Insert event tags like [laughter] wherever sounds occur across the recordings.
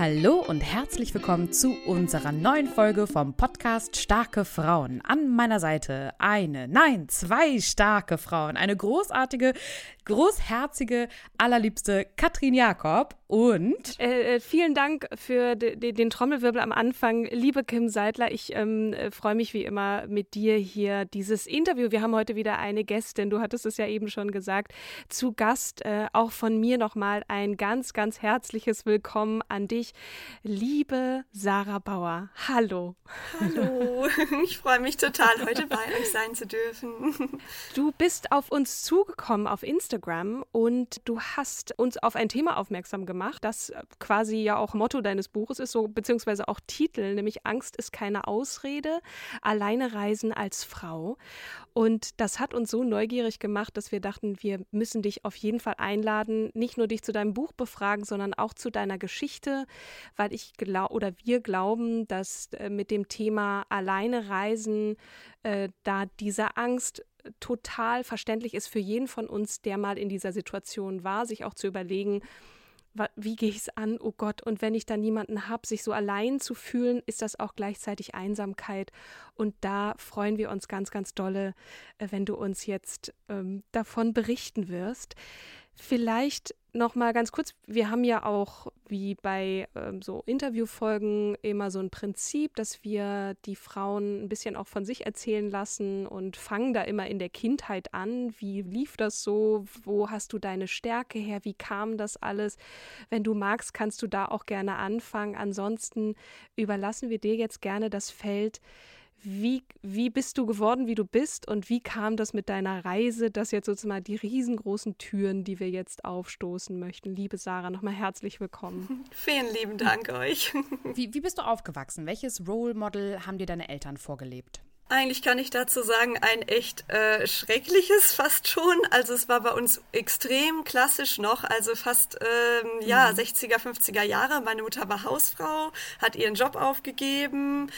Hallo und herzlich willkommen zu unserer neuen Folge vom Podcast Starke Frauen. An meiner Seite eine, nein, zwei starke Frauen. Eine großartige, großherzige, allerliebste Katrin Jakob und. Äh, äh vielen Dank für den Trommelwirbel am Anfang. Liebe Kim Seidler, ich ähm, äh, freue mich wie immer mit dir hier dieses Interview. Wir haben heute wieder eine Gästin, du hattest es ja eben schon gesagt, zu Gast. Äh, auch von mir nochmal ein ganz, ganz herzliches Willkommen an dich, liebe Sarah Bauer. Hallo. Hallo, [laughs] ich freue mich total, heute bei euch sein zu dürfen. Du bist auf uns zugekommen auf Instagram. Instagram und du hast uns auf ein Thema aufmerksam gemacht, das quasi ja auch Motto deines Buches ist, so beziehungsweise auch Titel, nämlich Angst ist keine Ausrede, alleine reisen als Frau. Und das hat uns so neugierig gemacht, dass wir dachten, wir müssen dich auf jeden Fall einladen, nicht nur dich zu deinem Buch befragen, sondern auch zu deiner Geschichte, weil ich glaube oder wir glauben, dass äh, mit dem Thema alleine reisen äh, da diese Angst total verständlich ist für jeden von uns, der mal in dieser Situation war, sich auch zu überlegen, wie gehe ich es an, oh Gott, und wenn ich da niemanden habe, sich so allein zu fühlen, ist das auch gleichzeitig Einsamkeit. Und da freuen wir uns ganz, ganz dolle, äh, wenn du uns jetzt ähm, davon berichten wirst. Vielleicht noch mal ganz kurz, wir haben ja auch wie bei ähm, so Interviewfolgen immer so ein Prinzip, dass wir die Frauen ein bisschen auch von sich erzählen lassen und fangen da immer in der Kindheit an. Wie lief das so? Wo hast du deine Stärke her? Wie kam das alles? Wenn du magst, kannst du da auch gerne anfangen. Ansonsten überlassen wir dir jetzt gerne das Feld wie, wie bist du geworden, wie du bist und wie kam das mit deiner Reise, das jetzt sozusagen die riesengroßen Türen, die wir jetzt aufstoßen möchten. Liebe Sarah, nochmal herzlich willkommen. [laughs] Vielen lieben Dank euch. Wie, wie bist du aufgewachsen? Welches Role Model haben dir deine Eltern vorgelebt? Eigentlich kann ich dazu sagen, ein echt äh, schreckliches [laughs] fast schon. Also es war bei uns extrem klassisch noch, also fast ähm, mhm. ja 60er, 50er Jahre. Meine Mutter war Hausfrau, hat ihren Job aufgegeben.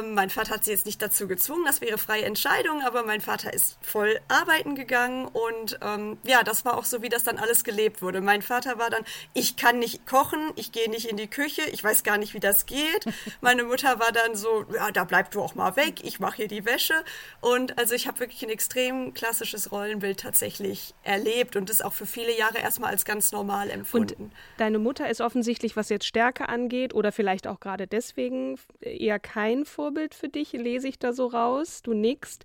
Ähm, mein Vater hat sie jetzt nicht dazu gezwungen, das wäre freie Entscheidung, aber mein Vater ist voll arbeiten gegangen und ähm, ja, das war auch so, wie das dann alles gelebt wurde. Mein Vater war dann, ich kann nicht kochen, ich gehe nicht in die Küche, ich weiß gar nicht, wie das geht. [laughs] Meine Mutter war dann so, ja, da bleib du auch mal weg, ich mache hier die Wäsche. Und also ich habe wirklich ein extrem klassisches Rollenbild tatsächlich erlebt und das auch für viele Jahre erstmal als ganz normal empfunden. Und deine Mutter ist offensichtlich, was jetzt Stärke angeht, oder vielleicht auch gerade deswegen eher kein Vorbild für dich, lese ich da so raus. Du nickst.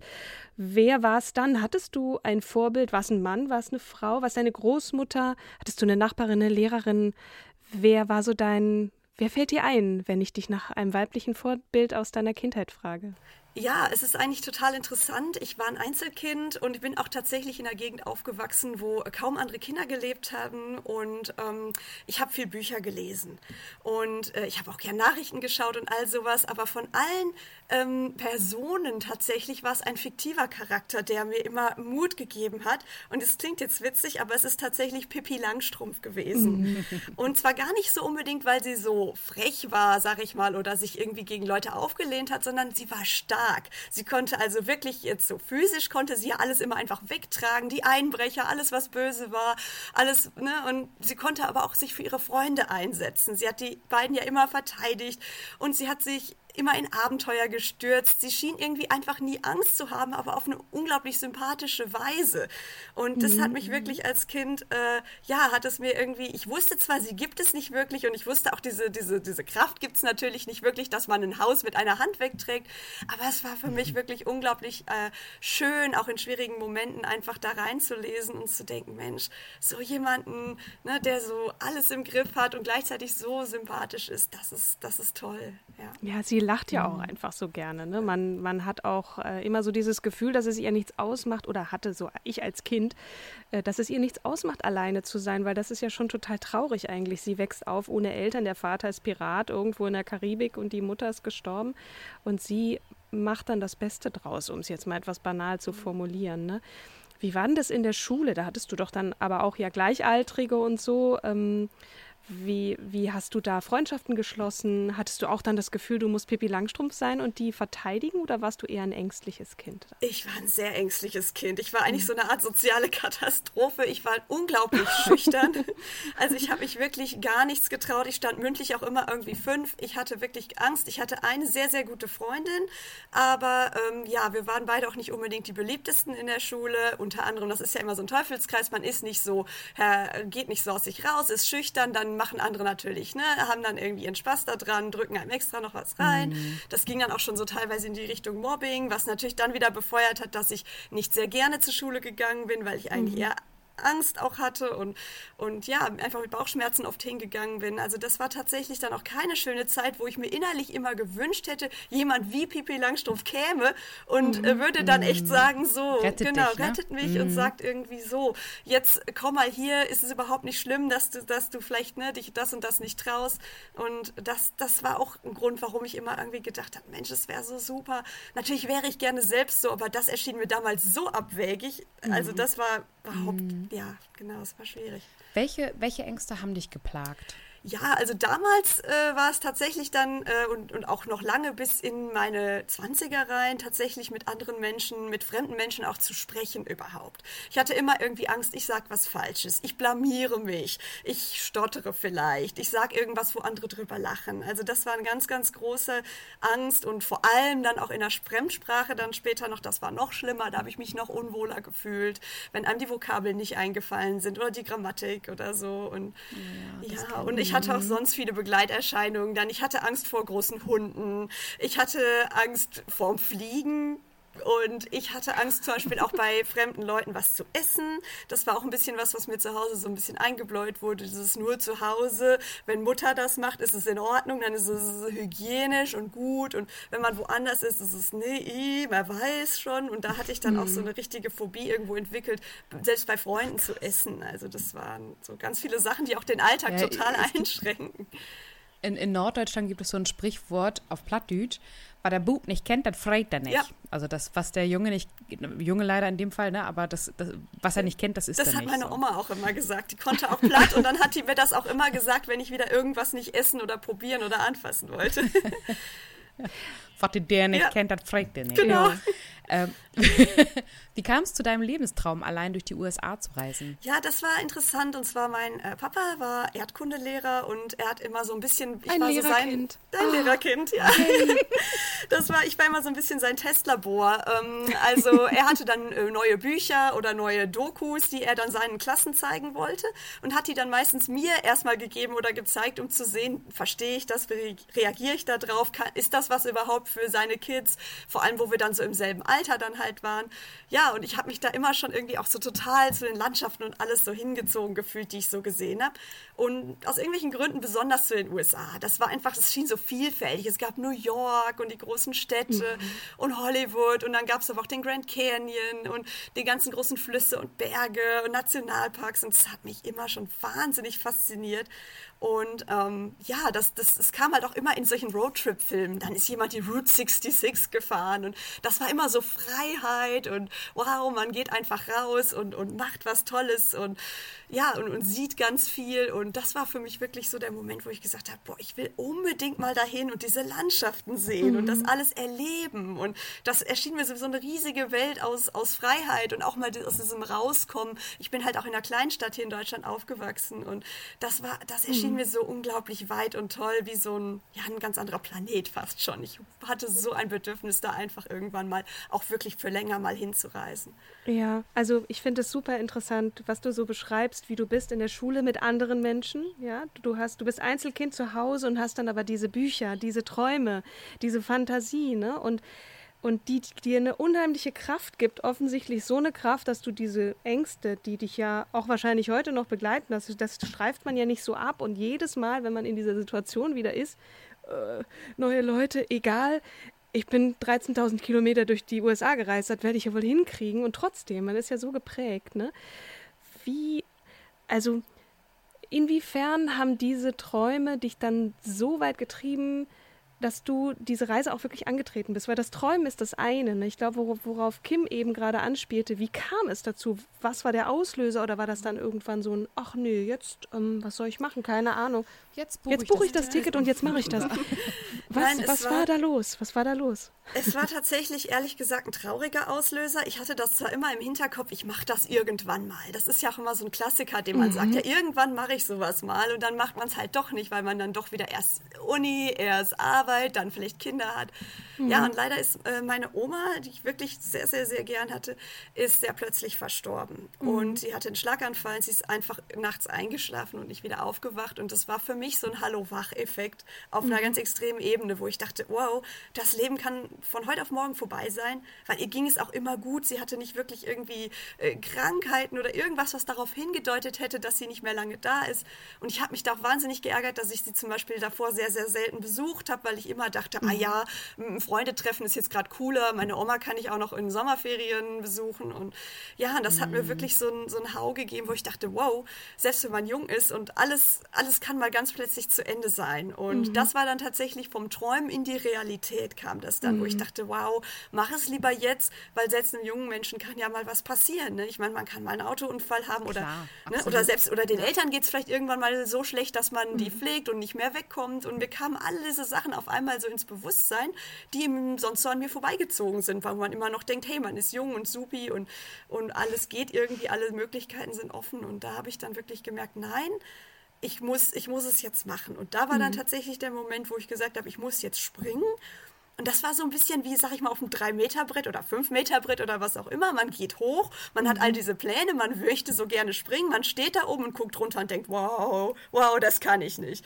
Wer war es dann? Hattest du ein Vorbild? War es ein Mann? War es eine Frau? War es deine Großmutter? Hattest du eine Nachbarin, eine Lehrerin? Wer war so dein Wer fällt dir ein, wenn ich dich nach einem weiblichen Vorbild aus deiner Kindheit frage? Ja, es ist eigentlich total interessant. Ich war ein Einzelkind und ich bin auch tatsächlich in einer Gegend aufgewachsen, wo kaum andere Kinder gelebt haben. Und ähm, ich habe viel Bücher gelesen. Und äh, ich habe auch gern Nachrichten geschaut und all sowas. Aber von allen ähm, Personen tatsächlich war es ein fiktiver Charakter, der mir immer Mut gegeben hat. Und es klingt jetzt witzig, aber es ist tatsächlich Pippi Langstrumpf gewesen. [laughs] und zwar gar nicht so unbedingt, weil sie so frech war, sag ich mal, oder sich irgendwie gegen Leute aufgelehnt hat, sondern sie war stark. Sie konnte also wirklich jetzt so physisch konnte sie ja alles immer einfach wegtragen, die Einbrecher, alles was böse war, alles, ne, und sie konnte aber auch sich für ihre Freunde einsetzen. Sie hat die beiden ja immer verteidigt und sie hat sich immer in Abenteuer gestürzt. Sie schien irgendwie einfach nie Angst zu haben, aber auf eine unglaublich sympathische Weise. Und das mhm. hat mich wirklich als Kind, äh, ja, hat es mir irgendwie, ich wusste zwar, sie gibt es nicht wirklich und ich wusste auch, diese, diese, diese Kraft gibt es natürlich nicht wirklich, dass man ein Haus mit einer Hand wegträgt, aber es war für mich mhm. wirklich unglaublich äh, schön, auch in schwierigen Momenten einfach da reinzulesen und zu denken, Mensch, so jemanden, ne, der so alles im Griff hat und gleichzeitig so sympathisch ist, das ist, das ist toll. Ja, ja sie lacht ja auch mhm. einfach so gerne. Ne? Man, man hat auch äh, immer so dieses Gefühl, dass es ihr nichts ausmacht oder hatte so ich als Kind, äh, dass es ihr nichts ausmacht, alleine zu sein, weil das ist ja schon total traurig eigentlich. Sie wächst auf ohne Eltern, der Vater ist Pirat irgendwo in der Karibik und die Mutter ist gestorben und sie macht dann das Beste draus, um es jetzt mal etwas banal zu formulieren. Ne? Wie war denn das in der Schule? Da hattest du doch dann aber auch ja Gleichaltrige und so. Ähm, wie, wie hast du da Freundschaften geschlossen? Hattest du auch dann das Gefühl, du musst Pippi Langstrumpf sein und die verteidigen oder warst du eher ein ängstliches Kind? Ich war ein sehr ängstliches Kind. Ich war eigentlich so eine Art soziale Katastrophe. Ich war unglaublich [laughs] schüchtern. Also ich habe mich wirklich gar nichts getraut. Ich stand mündlich auch immer irgendwie fünf. Ich hatte wirklich Angst. Ich hatte eine sehr, sehr gute Freundin, aber ähm, ja, wir waren beide auch nicht unbedingt die beliebtesten in der Schule. Unter anderem, das ist ja immer so ein Teufelskreis. Man ist nicht so, äh, geht nicht so aus sich raus, ist schüchtern, dann machen andere natürlich, ne, haben dann irgendwie ihren Spaß daran, drücken einem extra noch was rein. Mhm. Das ging dann auch schon so teilweise in die Richtung Mobbing, was natürlich dann wieder befeuert hat, dass ich nicht sehr gerne zur Schule gegangen bin, weil ich eigentlich mhm. eher Angst auch hatte und, und ja, einfach mit Bauchschmerzen oft hingegangen bin. Also das war tatsächlich dann auch keine schöne Zeit, wo ich mir innerlich immer gewünscht hätte, jemand wie Pipi Langstrumpf käme und mhm. würde dann echt mhm. sagen, so, rettet genau, dich, ne? rettet mich mhm. und sagt irgendwie so, jetzt komm mal hier, ist es überhaupt nicht schlimm, dass du, dass du vielleicht ne, dich das und das nicht traust. Und das, das war auch ein Grund, warum ich immer irgendwie gedacht habe, Mensch, es wäre so super. Natürlich wäre ich gerne selbst so, aber das erschien mir damals so abwegig. Also mhm. das war überhaupt, mhm. ja, genau, es war schwierig. Welche, welche Ängste haben dich geplagt? Ja, also damals äh, war es tatsächlich dann äh, und, und auch noch lange bis in meine 20er rein tatsächlich mit anderen Menschen, mit fremden Menschen auch zu sprechen überhaupt. Ich hatte immer irgendwie Angst, ich sag was Falsches, ich blamiere mich, ich stottere vielleicht, ich sag irgendwas, wo andere drüber lachen. Also das war eine ganz, ganz große Angst und vor allem dann auch in der Fremdsprache dann später noch, das war noch schlimmer, da habe ich mich noch unwohler gefühlt, wenn einem die Vokabeln nicht eingefallen sind oder die Grammatik oder so und ja, ja und ich hatte auch mhm. sonst viele Begleiterscheinungen. Dann ich hatte Angst vor großen Hunden. Ich hatte Angst vorm Fliegen. Und ich hatte Angst zum Beispiel auch bei fremden Leuten was zu essen. Das war auch ein bisschen was, was mir zu Hause so ein bisschen eingebläut wurde. Das ist nur zu Hause. Wenn Mutter das macht, ist es in Ordnung, dann ist es hygienisch und gut. Und wenn man woanders ist, ist es, nee, man weiß schon. Und da hatte ich dann auch so mhm. eine richtige Phobie irgendwo entwickelt, selbst bei Freunden zu essen. Also das waren so ganz viele Sachen, die auch den Alltag ja, total einschränken. In, in Norddeutschland gibt es so ein Sprichwort auf Plattdeutsch, was der Bub nicht kennt, das freit er nicht. Ja. Also das, was der Junge nicht, Junge leider in dem Fall, ne, aber das, das was er nicht kennt, das ist Das hat meine so. Oma auch immer gesagt. Die konnte auch platt und dann hat die mir das auch immer gesagt, wenn ich wieder irgendwas nicht essen oder probieren oder anfassen wollte. [laughs] was der nicht ja. kennt, das fragt er nicht. Genau. Ja. Ähm, [laughs] wie kam es zu deinem Lebenstraum, allein durch die USA zu reisen? Ja, das war interessant. Und zwar mein äh, Papa war Erdkundelehrer und er hat immer so ein bisschen. Ich ein war Lehrerkind. So sein, dein oh. Lehrerkind, ja. Hey. [laughs] Das war, ich war immer so ein bisschen sein Testlabor. Ähm, also er hatte dann äh, neue Bücher oder neue Dokus, die er dann seinen Klassen zeigen wollte und hat die dann meistens mir erstmal gegeben oder gezeigt, um zu sehen, verstehe ich das, re reagiere ich da drauf, kann, ist das was überhaupt für seine Kids? Vor allem, wo wir dann so im selben Alter Alter dann halt waren. Ja, und ich habe mich da immer schon irgendwie auch so total zu den Landschaften und alles so hingezogen gefühlt, die ich so gesehen habe. Und aus irgendwelchen Gründen besonders zu den USA. Das war einfach, es schien so vielfältig. Es gab New York und die großen Städte mhm. und Hollywood und dann gab es aber auch den Grand Canyon und die ganzen großen Flüsse und Berge und Nationalparks und das hat mich immer schon wahnsinnig fasziniert. Und ähm, ja, das, das, das kam halt auch immer in solchen Roadtrip-Filmen. Dann ist jemand die Route 66 gefahren und das war immer so Freiheit und wow, man geht einfach raus und, und macht was Tolles und ja, und, und sieht ganz viel. Und das war für mich wirklich so der Moment, wo ich gesagt habe, boah, ich will unbedingt mal dahin und diese Landschaften sehen mhm. und das mhm. alles erleben. Und das erschien mir so, so eine riesige Welt aus, aus Freiheit und auch mal aus diesem Rauskommen. Ich bin halt auch in einer Kleinstadt hier in Deutschland aufgewachsen und das war, das erschien mhm. mir so unglaublich weit und toll, wie so ein, ja, ein ganz anderer Planet fast schon. Ich hatte so ein Bedürfnis, da einfach irgendwann mal auch wirklich für länger mal hinzureisen. Ja, also ich finde es super interessant, was du so beschreibst, wie du bist in der Schule mit anderen Menschen. Ja, du hast, du bist Einzelkind zu Hause und hast dann aber diese Bücher, diese Träume, diese Fantasie, ne? Und und die dir eine unheimliche Kraft gibt, offensichtlich so eine Kraft, dass du diese Ängste, die dich ja auch wahrscheinlich heute noch begleiten, das, das streift man ja nicht so ab und jedes Mal, wenn man in dieser Situation wieder ist, äh, neue Leute, egal, ich bin 13.000 Kilometer durch die USA gereist, das werde ich ja wohl hinkriegen und trotzdem, man ist ja so geprägt, ne? Wie, also inwiefern haben diese Träume dich dann so weit getrieben, dass du diese Reise auch wirklich angetreten bist. Weil das Träumen ist das eine. Ne? Ich glaube, worauf Kim eben gerade anspielte, wie kam es dazu? Was war der Auslöser oder war das dann irgendwann so ein, ach nee, jetzt, ähm, was soll ich machen? Keine Ahnung. Jetzt buche ich, buch ich, das, das Ticket und jetzt mache ich das. [laughs] Was, Nein, was war, war, da los? Was war da los? Es war tatsächlich, ehrlich gesagt, ein trauriger Auslöser. Ich hatte das zwar immer im Hinterkopf, ich mache das irgendwann mal. Das ist ja auch immer so ein Klassiker, den man mhm. sagt, ja, irgendwann mache ich sowas mal und dann macht man es halt doch nicht, weil man dann doch wieder erst Uni, erst Arbeit, dann vielleicht Kinder hat. Mhm. Ja, und leider ist äh, meine Oma, die ich wirklich sehr, sehr, sehr gern hatte, ist sehr plötzlich verstorben. Mhm. Und sie hatte einen Schlaganfall, sie ist einfach nachts eingeschlafen und nicht wieder aufgewacht. Und das war für mich so ein Hallo-Wach-Effekt auf einer mhm. ganz extremen Ebene, wo ich dachte, wow, das Leben kann von heute auf morgen vorbei sein, weil ihr ging es auch immer gut. Sie hatte nicht wirklich irgendwie äh, Krankheiten oder irgendwas, was darauf hingedeutet hätte, dass sie nicht mehr lange da ist. Und ich habe mich da auch wahnsinnig geärgert, dass ich sie zum Beispiel davor sehr, sehr selten besucht habe, weil ich immer dachte, ah mhm. ah ja, Freunde treffen ist jetzt gerade cooler. Meine Oma kann ich auch noch in Sommerferien besuchen. Und ja, das hat mir mhm. wirklich so ein, so Hau gegeben, wo ich dachte, wow, selbst wenn man jung ist und alles, alles kann mal ganz plötzlich zu Ende sein. Und mhm. das war dann tatsächlich vom Träumen in die Realität kam das dann, wo ich ich dachte, wow, mach es lieber jetzt, weil selbst einem jungen Menschen kann ja mal was passieren. Ne? Ich meine, man kann mal einen Autounfall haben oder, ne? oder selbst oder den Eltern geht es vielleicht irgendwann mal so schlecht, dass man mhm. die pflegt und nicht mehr wegkommt. Und mir kamen alle diese Sachen auf einmal so ins Bewusstsein, die sonst so an mir vorbeigezogen sind, weil man immer noch denkt, hey, man ist jung und supi und, und alles geht irgendwie, alle Möglichkeiten sind offen. Und da habe ich dann wirklich gemerkt, nein, ich muss, ich muss es jetzt machen. Und da war dann mhm. tatsächlich der Moment, wo ich gesagt habe, ich muss jetzt springen und das war so ein bisschen wie, sag ich mal, auf einem 3-Meter-Brett oder 5-Meter-Brett oder was auch immer. Man geht hoch, man hat all mhm. diese Pläne, man möchte so gerne springen, man steht da oben und guckt runter und denkt, wow, wow, das kann ich nicht.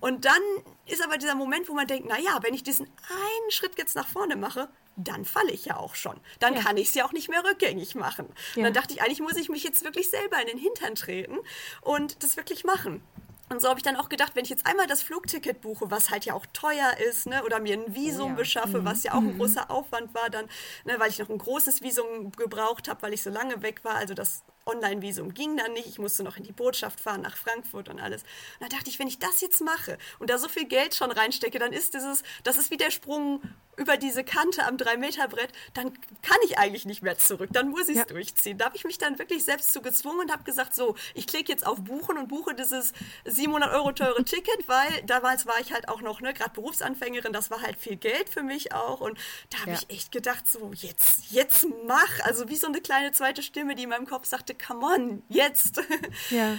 Und dann ist aber dieser Moment, wo man denkt, na ja, wenn ich diesen einen Schritt jetzt nach vorne mache, dann falle ich ja auch schon. Dann ja. kann ich es ja auch nicht mehr rückgängig machen. Ja. Und dann dachte ich, eigentlich muss ich mich jetzt wirklich selber in den Hintern treten und das wirklich machen. Und so habe ich dann auch gedacht, wenn ich jetzt einmal das Flugticket buche, was halt ja auch teuer ist, ne, oder mir ein Visum ja. beschaffe, mhm. was ja auch ein mhm. großer Aufwand war, dann, ne, weil ich noch ein großes Visum gebraucht habe, weil ich so lange weg war. Also das Online-Visum ging dann nicht. Ich musste noch in die Botschaft fahren nach Frankfurt und alles. Und da dachte ich, wenn ich das jetzt mache und da so viel Geld schon reinstecke, dann ist dieses, das ist wie der Sprung über diese Kante am 3-Meter-Brett, dann kann ich eigentlich nicht mehr zurück. Dann muss ich es ja. durchziehen. Da habe ich mich dann wirklich selbst zu gezwungen und habe gesagt, so, ich klicke jetzt auf Buchen und buche dieses 700 Euro teure [laughs] Ticket, weil damals war ich halt auch noch, ne, gerade Berufsanfängerin, das war halt viel Geld für mich auch. Und da habe ja. ich echt gedacht, so, jetzt, jetzt mach. Also wie so eine kleine zweite Stimme, die in meinem Kopf sagte, come on, jetzt. [laughs] Ja.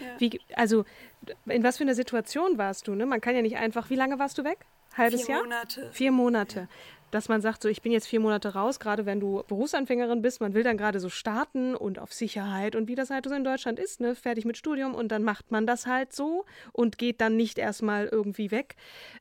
ja. Wie, also in was für einer Situation warst du? Ne? Man kann ja nicht einfach, wie lange warst du weg? Halbes vier Jahr? Monate. Vier Monate. Ja. Dass man sagt, so ich bin jetzt vier Monate raus, gerade wenn du Berufsanfängerin bist, man will dann gerade so starten und auf Sicherheit und wie das halt so in Deutschland ist, ne, fertig mit Studium und dann macht man das halt so und geht dann nicht erstmal irgendwie weg.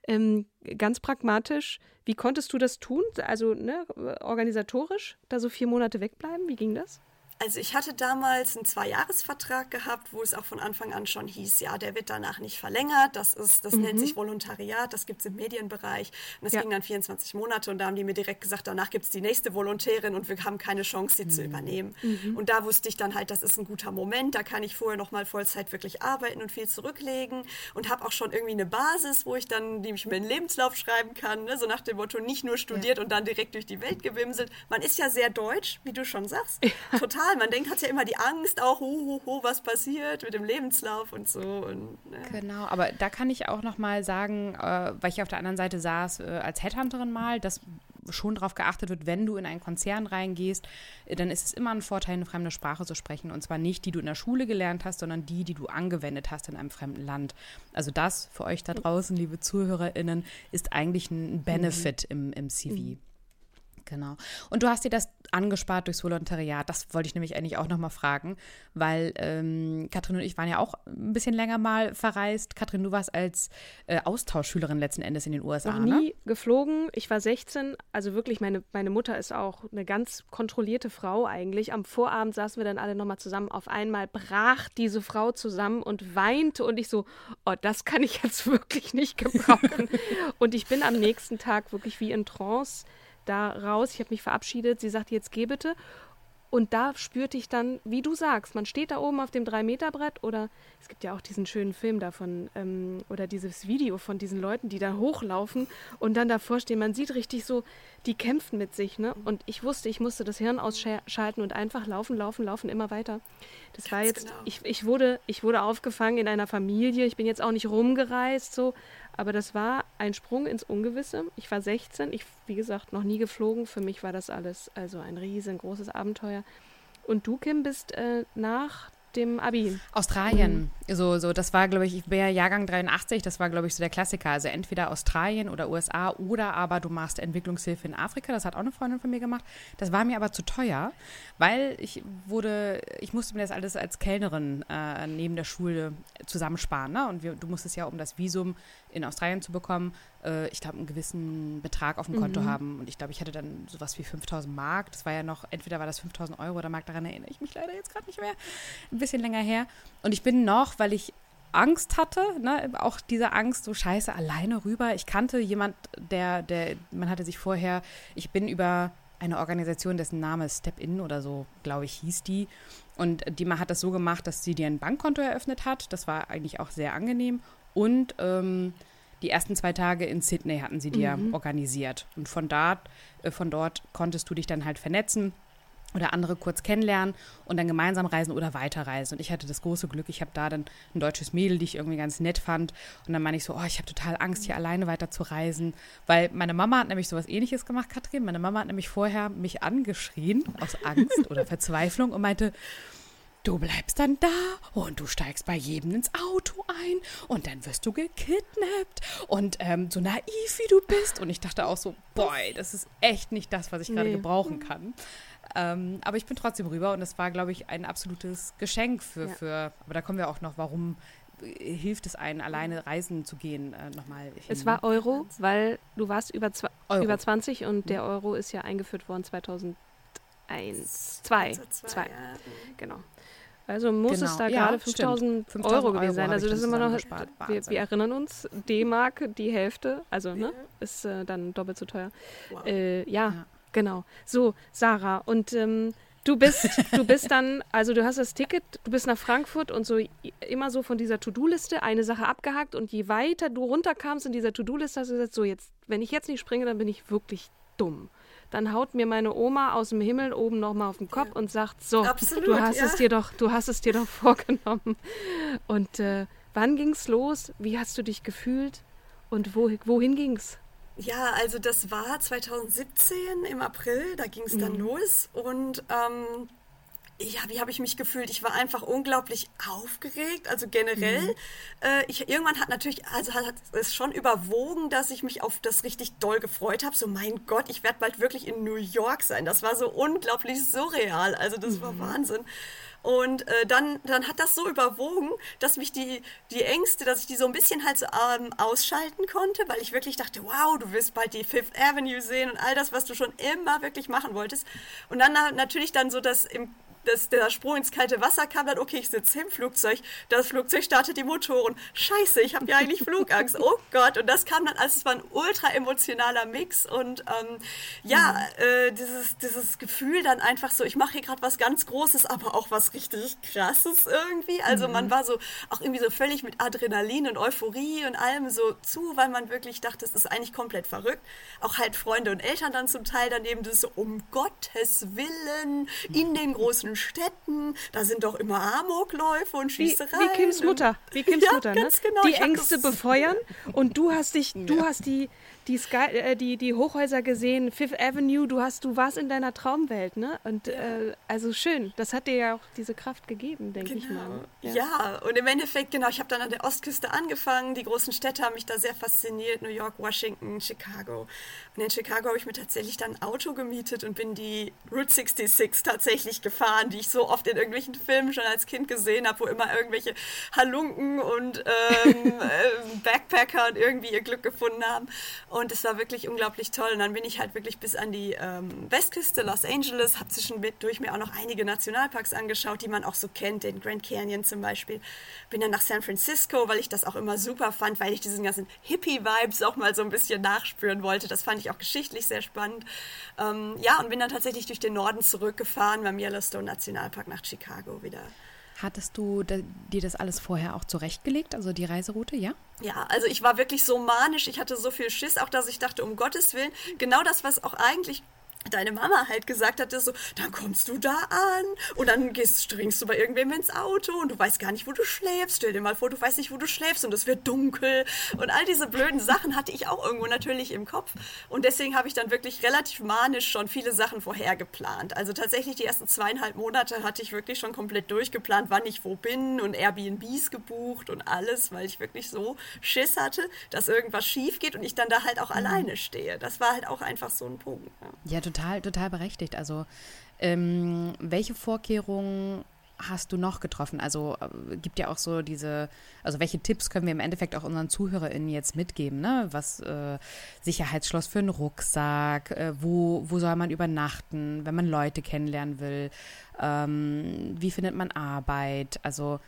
Ähm, ganz pragmatisch, wie konntest du das tun? Also ne, organisatorisch, da so vier Monate wegbleiben? Wie ging das? Also ich hatte damals einen Zweijahresvertrag gehabt, wo es auch von Anfang an schon hieß, ja, der wird danach nicht verlängert. Das ist, das mhm. nennt sich Volontariat, das gibt es im Medienbereich. Und das ja. ging dann 24 Monate und da haben die mir direkt gesagt, danach gibt es die nächste Volontärin und wir haben keine Chance, sie mhm. zu übernehmen. Mhm. Und da wusste ich dann halt, das ist ein guter Moment, da kann ich vorher nochmal Vollzeit wirklich arbeiten und viel zurücklegen und habe auch schon irgendwie eine Basis, wo ich dann nämlich mir einen Lebenslauf schreiben kann, ne? so nach dem Motto, nicht nur studiert ja. und dann direkt durch die Welt gewimselt. Man ist ja sehr deutsch, wie du schon sagst. Ja. Total normal. Man denkt, hat ja immer die Angst, auch, hu, hu, hu, was passiert mit dem Lebenslauf und so. Und, ne. Genau, aber da kann ich auch noch mal sagen, äh, weil ich auf der anderen Seite saß, äh, als Headhunterin mal, dass schon darauf geachtet wird, wenn du in einen Konzern reingehst, äh, dann ist es immer ein Vorteil, eine fremde Sprache zu sprechen. Und zwar nicht die, die du in der Schule gelernt hast, sondern die, die du angewendet hast in einem fremden Land. Also das für euch da draußen, liebe ZuhörerInnen, ist eigentlich ein Benefit mhm. im, im CV. Genau. Und du hast dir das angespart durchs Volontariat. Das wollte ich nämlich eigentlich auch nochmal fragen, weil ähm, Katrin und ich waren ja auch ein bisschen länger mal verreist. Katrin, du warst als äh, Austauschschülerin letzten Endes in den USA. Noch nie ne? geflogen. Ich war 16. Also wirklich, meine, meine Mutter ist auch eine ganz kontrollierte Frau eigentlich. Am Vorabend saßen wir dann alle nochmal zusammen. Auf einmal brach diese Frau zusammen und weinte. Und ich so, oh, das kann ich jetzt [laughs] wirklich nicht gebrauchen. [laughs] und ich bin am nächsten Tag wirklich wie in Trance da raus. Ich habe mich verabschiedet. Sie sagte, jetzt geh bitte. Und da spürte ich dann, wie du sagst, man steht da oben auf dem 3-Meter-Brett oder es gibt ja auch diesen schönen Film davon ähm, oder dieses Video von diesen Leuten, die da hochlaufen und dann davor stehen. Man sieht richtig so, die kämpfen mit sich. Ne? Und ich wusste, ich musste das Hirn ausschalten und einfach laufen, laufen, laufen, immer weiter. Das Ganz war jetzt, genau. ich, ich, wurde, ich wurde aufgefangen in einer Familie. Ich bin jetzt auch nicht rumgereist, so, aber das war ein Sprung ins Ungewisse. Ich war 16, ich, wie gesagt, noch nie geflogen. Für mich war das alles also ein riesengroßes Abenteuer. Und du, Kim, bist äh, nach dem Abi? Australien. Mhm. So, so, das war, glaube ich, ich bin ja Jahrgang 83, das war, glaube ich, so der Klassiker. Also entweder Australien oder USA oder aber du machst Entwicklungshilfe in Afrika. Das hat auch eine Freundin von mir gemacht. Das war mir aber zu teuer, weil ich wurde, ich musste mir das alles als Kellnerin äh, neben der Schule zusammensparen. Ne? Und wir, du musstest ja, um das Visum in Australien zu bekommen, äh, ich glaube, einen gewissen Betrag auf dem Konto mhm. haben. Und ich glaube, ich hatte dann sowas wie 5000 Mark. Das war ja noch, entweder war das 5000 Euro oder Mark, daran erinnere ich mich leider jetzt gerade nicht mehr. Ein bisschen länger her. Und ich bin noch, weil ich Angst hatte, ne, auch diese Angst, so scheiße, alleine rüber. Ich kannte jemand, der, der, man hatte sich vorher, ich bin über eine Organisation, dessen Name Step In oder so, glaube ich, hieß die. Und die hat das so gemacht, dass sie dir ein Bankkonto eröffnet hat. Das war eigentlich auch sehr angenehm. Und ähm, die ersten zwei Tage in Sydney hatten sie dir mhm. organisiert. Und von dort, äh, von dort konntest du dich dann halt vernetzen oder andere kurz kennenlernen und dann gemeinsam reisen oder weiterreisen. Und ich hatte das große Glück, ich habe da dann ein deutsches Mädel, die ich irgendwie ganz nett fand. Und dann meine ich so, oh, ich habe total Angst, hier alleine weiter zu reisen. Weil meine Mama hat nämlich sowas ähnliches gemacht, Katrin. Meine Mama hat nämlich vorher mich angeschrien aus Angst [laughs] oder Verzweiflung und meinte, Du bleibst dann da und du steigst bei jedem ins Auto ein und dann wirst du gekidnappt und ähm, so naiv wie du bist. Und ich dachte auch so, boy, das ist echt nicht das, was ich gerade nee. gebrauchen kann. Ähm, aber ich bin trotzdem rüber und das war, glaube ich, ein absolutes Geschenk für, ja. für, aber da kommen wir auch noch, warum hilft es einen, alleine reisen zu gehen, äh, nochmal. Es war Euro, weil du warst über, über 20 und der Euro ist ja eingeführt worden 2001. Zwei. Zwei. Ja. Genau. Also muss genau. es da ja, gerade 5000 Euro gewesen sein. Also das ist immer noch, wir, wir, erinnern uns, D-Mark, die Hälfte, also ne, ist äh, dann doppelt so teuer. Wow. Äh, ja, ja, genau. So, Sarah, und ähm, du bist, du bist [laughs] dann, also du hast das Ticket, du bist nach Frankfurt und so immer so von dieser To-Do-Liste eine Sache abgehakt und je weiter du runterkamst in dieser To-Do-Liste, hast du gesagt, so jetzt, wenn ich jetzt nicht springe, dann bin ich wirklich dumm dann haut mir meine Oma aus dem Himmel oben nochmal auf den Kopf ja. und sagt, so, Absolut, du hast ja. es dir doch, du hast es dir doch [laughs] vorgenommen. Und äh, wann ging's los? Wie hast du dich gefühlt? Und wo, wohin ging's? Ja, also das war 2017 im April, da ging es dann mhm. los und ähm, ja, wie habe ich mich gefühlt? Ich war einfach unglaublich aufgeregt. Also generell, mhm. äh, ich, irgendwann hat natürlich, also hat es schon überwogen, dass ich mich auf das richtig doll gefreut habe. So, mein Gott, ich werde bald wirklich in New York sein. Das war so unglaublich surreal. Also das mhm. war Wahnsinn. Und äh, dann, dann hat das so überwogen, dass mich die, die Ängste, dass ich die so ein bisschen halt so ähm, ausschalten konnte, weil ich wirklich dachte, wow, du wirst bald die Fifth Avenue sehen und all das, was du schon immer wirklich machen wolltest. Und dann natürlich dann so das im dass der Sprung ins kalte Wasser kam, dann, okay, ich sitze im Flugzeug, das Flugzeug startet die Motoren. Scheiße, ich habe ja eigentlich Flugangst. [laughs] Oh Gott. Und das kam dann, als es war ein ultra emotionaler Mix und ähm, ja, mhm. äh, dieses, dieses Gefühl dann einfach so, ich mache hier gerade was ganz Großes, aber auch was richtig Krasses irgendwie. Also mhm. man war so auch irgendwie so völlig mit Adrenalin und Euphorie und allem so zu, weil man wirklich dachte, es ist eigentlich komplett verrückt. Auch halt Freunde und Eltern dann zum Teil daneben, das so, um Gottes Willen, in den großen Städten, da sind doch immer Amokläufe und Schießereien. Wie, wie Kims Mutter, wie Kims ja, Mutter, ne? Genau. Die Ängste befeuern und du hast dich, du hast die, die, Sky, äh, die, die Hochhäuser gesehen, Fifth Avenue, du hast, du warst in deiner Traumwelt, ne? Und äh, also schön, das hat dir ja auch diese Kraft gegeben, denke genau. ich mal. Ja. ja. und im Endeffekt, genau, ich habe dann an der Ostküste angefangen, die großen Städte haben mich da sehr fasziniert, New York, Washington, Chicago. Und in Chicago habe ich mir tatsächlich dann ein Auto gemietet und bin die Route 66 tatsächlich gefahren, die ich so oft in irgendwelchen Filmen schon als Kind gesehen habe, wo immer irgendwelche Halunken und ähm, [laughs] äh, Backpacker irgendwie ihr Glück gefunden haben. Und es war wirklich unglaublich toll. Und dann bin ich halt wirklich bis an die ähm, Westküste, Los Angeles, habe zwischendurch mir auch noch einige Nationalparks angeschaut, die man auch so kennt, den Grand Canyon zum Beispiel. Bin dann nach San Francisco, weil ich das auch immer super fand, weil ich diesen ganzen Hippie-Vibes auch mal so ein bisschen nachspüren wollte. Das fand ich auch geschichtlich sehr spannend. Ähm, ja, und bin dann tatsächlich durch den Norden zurückgefahren beim Yellowstone Nationalpark nach Chicago wieder. Hattest du dir das alles vorher auch zurechtgelegt, also die Reiseroute, ja? Ja, also ich war wirklich so manisch, ich hatte so viel Schiss, auch dass ich dachte, um Gottes Willen, genau das, was auch eigentlich deine Mama halt gesagt hatte, so, dann kommst du da an und dann gehst, springst du bei irgendwem ins Auto und du weißt gar nicht, wo du schläfst. Stell dir mal vor, du weißt nicht, wo du schläfst und es wird dunkel und all diese blöden Sachen hatte ich auch irgendwo natürlich im Kopf und deswegen habe ich dann wirklich relativ manisch schon viele Sachen vorhergeplant. Also tatsächlich die ersten zweieinhalb Monate hatte ich wirklich schon komplett durchgeplant, wann ich wo bin und Airbnbs gebucht und alles, weil ich wirklich so Schiss hatte, dass irgendwas schief geht und ich dann da halt auch mhm. alleine stehe. Das war halt auch einfach so ein Punkt. Ja, ja total, total berechtigt. Also ähm, welche Vorkehrungen hast du noch getroffen? Also äh, gibt ja auch so diese, also welche Tipps können wir im Endeffekt auch unseren ZuhörerInnen jetzt mitgeben, ne? Was äh, Sicherheitsschloss für einen Rucksack, äh, wo, wo soll man übernachten, wenn man Leute kennenlernen will, ähm, wie findet man Arbeit? Also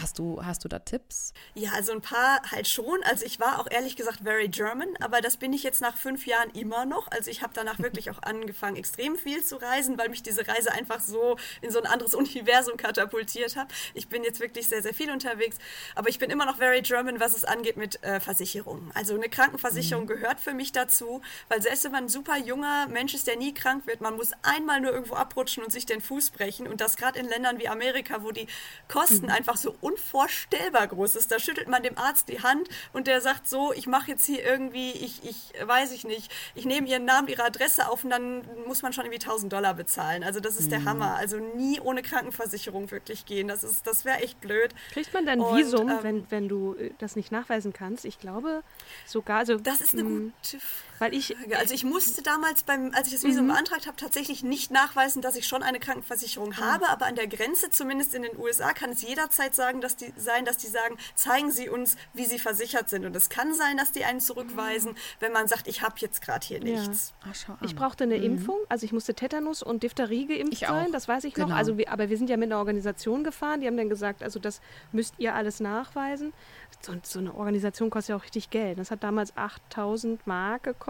Hast du, hast du da Tipps? Ja, also ein paar halt schon. Also ich war auch ehrlich gesagt very German, aber das bin ich jetzt nach fünf Jahren immer noch. Also ich habe danach wirklich auch angefangen, extrem viel zu reisen, weil mich diese Reise einfach so in so ein anderes [laughs] Universum katapultiert hat. Ich bin jetzt wirklich sehr, sehr viel unterwegs, aber ich bin immer noch very German, was es angeht mit äh, Versicherungen. Also eine Krankenversicherung mhm. gehört für mich dazu, weil selbst wenn man ein super junger Mensch ist, der nie krank wird, man muss einmal nur irgendwo abrutschen und sich den Fuß brechen und das gerade in Ländern wie Amerika, wo die Kosten mhm. einfach so unvorstellbar groß ist. Da schüttelt man dem Arzt die Hand und der sagt so, ich mache jetzt hier irgendwie, ich, ich weiß ich nicht, ich nehme ihren Namen, ihre Adresse auf und dann muss man schon irgendwie 1000 Dollar bezahlen. Also das ist mhm. der Hammer. Also nie ohne Krankenversicherung wirklich gehen. Das, das wäre echt blöd. Kriegt man dann und, Visum, ähm, wenn, wenn du äh, das nicht nachweisen kannst? Ich glaube sogar, also... Das ist eine mm, gute Frage. Weil ich, also ich musste damals beim, als ich das Visum mhm. beantragt habe, tatsächlich nicht nachweisen, dass ich schon eine Krankenversicherung mhm. habe, aber an der Grenze, zumindest in den USA, kann es jederzeit sagen, dass die, sein, dass die sagen, zeigen Sie uns, wie Sie versichert sind. Und es kann sein, dass die einen zurückweisen, mhm. wenn man sagt, ich habe jetzt gerade hier nichts. Ja. Ach, ich brauchte eine mhm. Impfung, also ich musste Tetanus und Diphtherie geimpft ich sein, das weiß ich genau. noch. Also wir, aber wir sind ja mit einer Organisation gefahren, die haben dann gesagt, also das müsst ihr alles nachweisen. So, so eine Organisation kostet ja auch richtig Geld. Das hat damals 8000 Mark gekostet.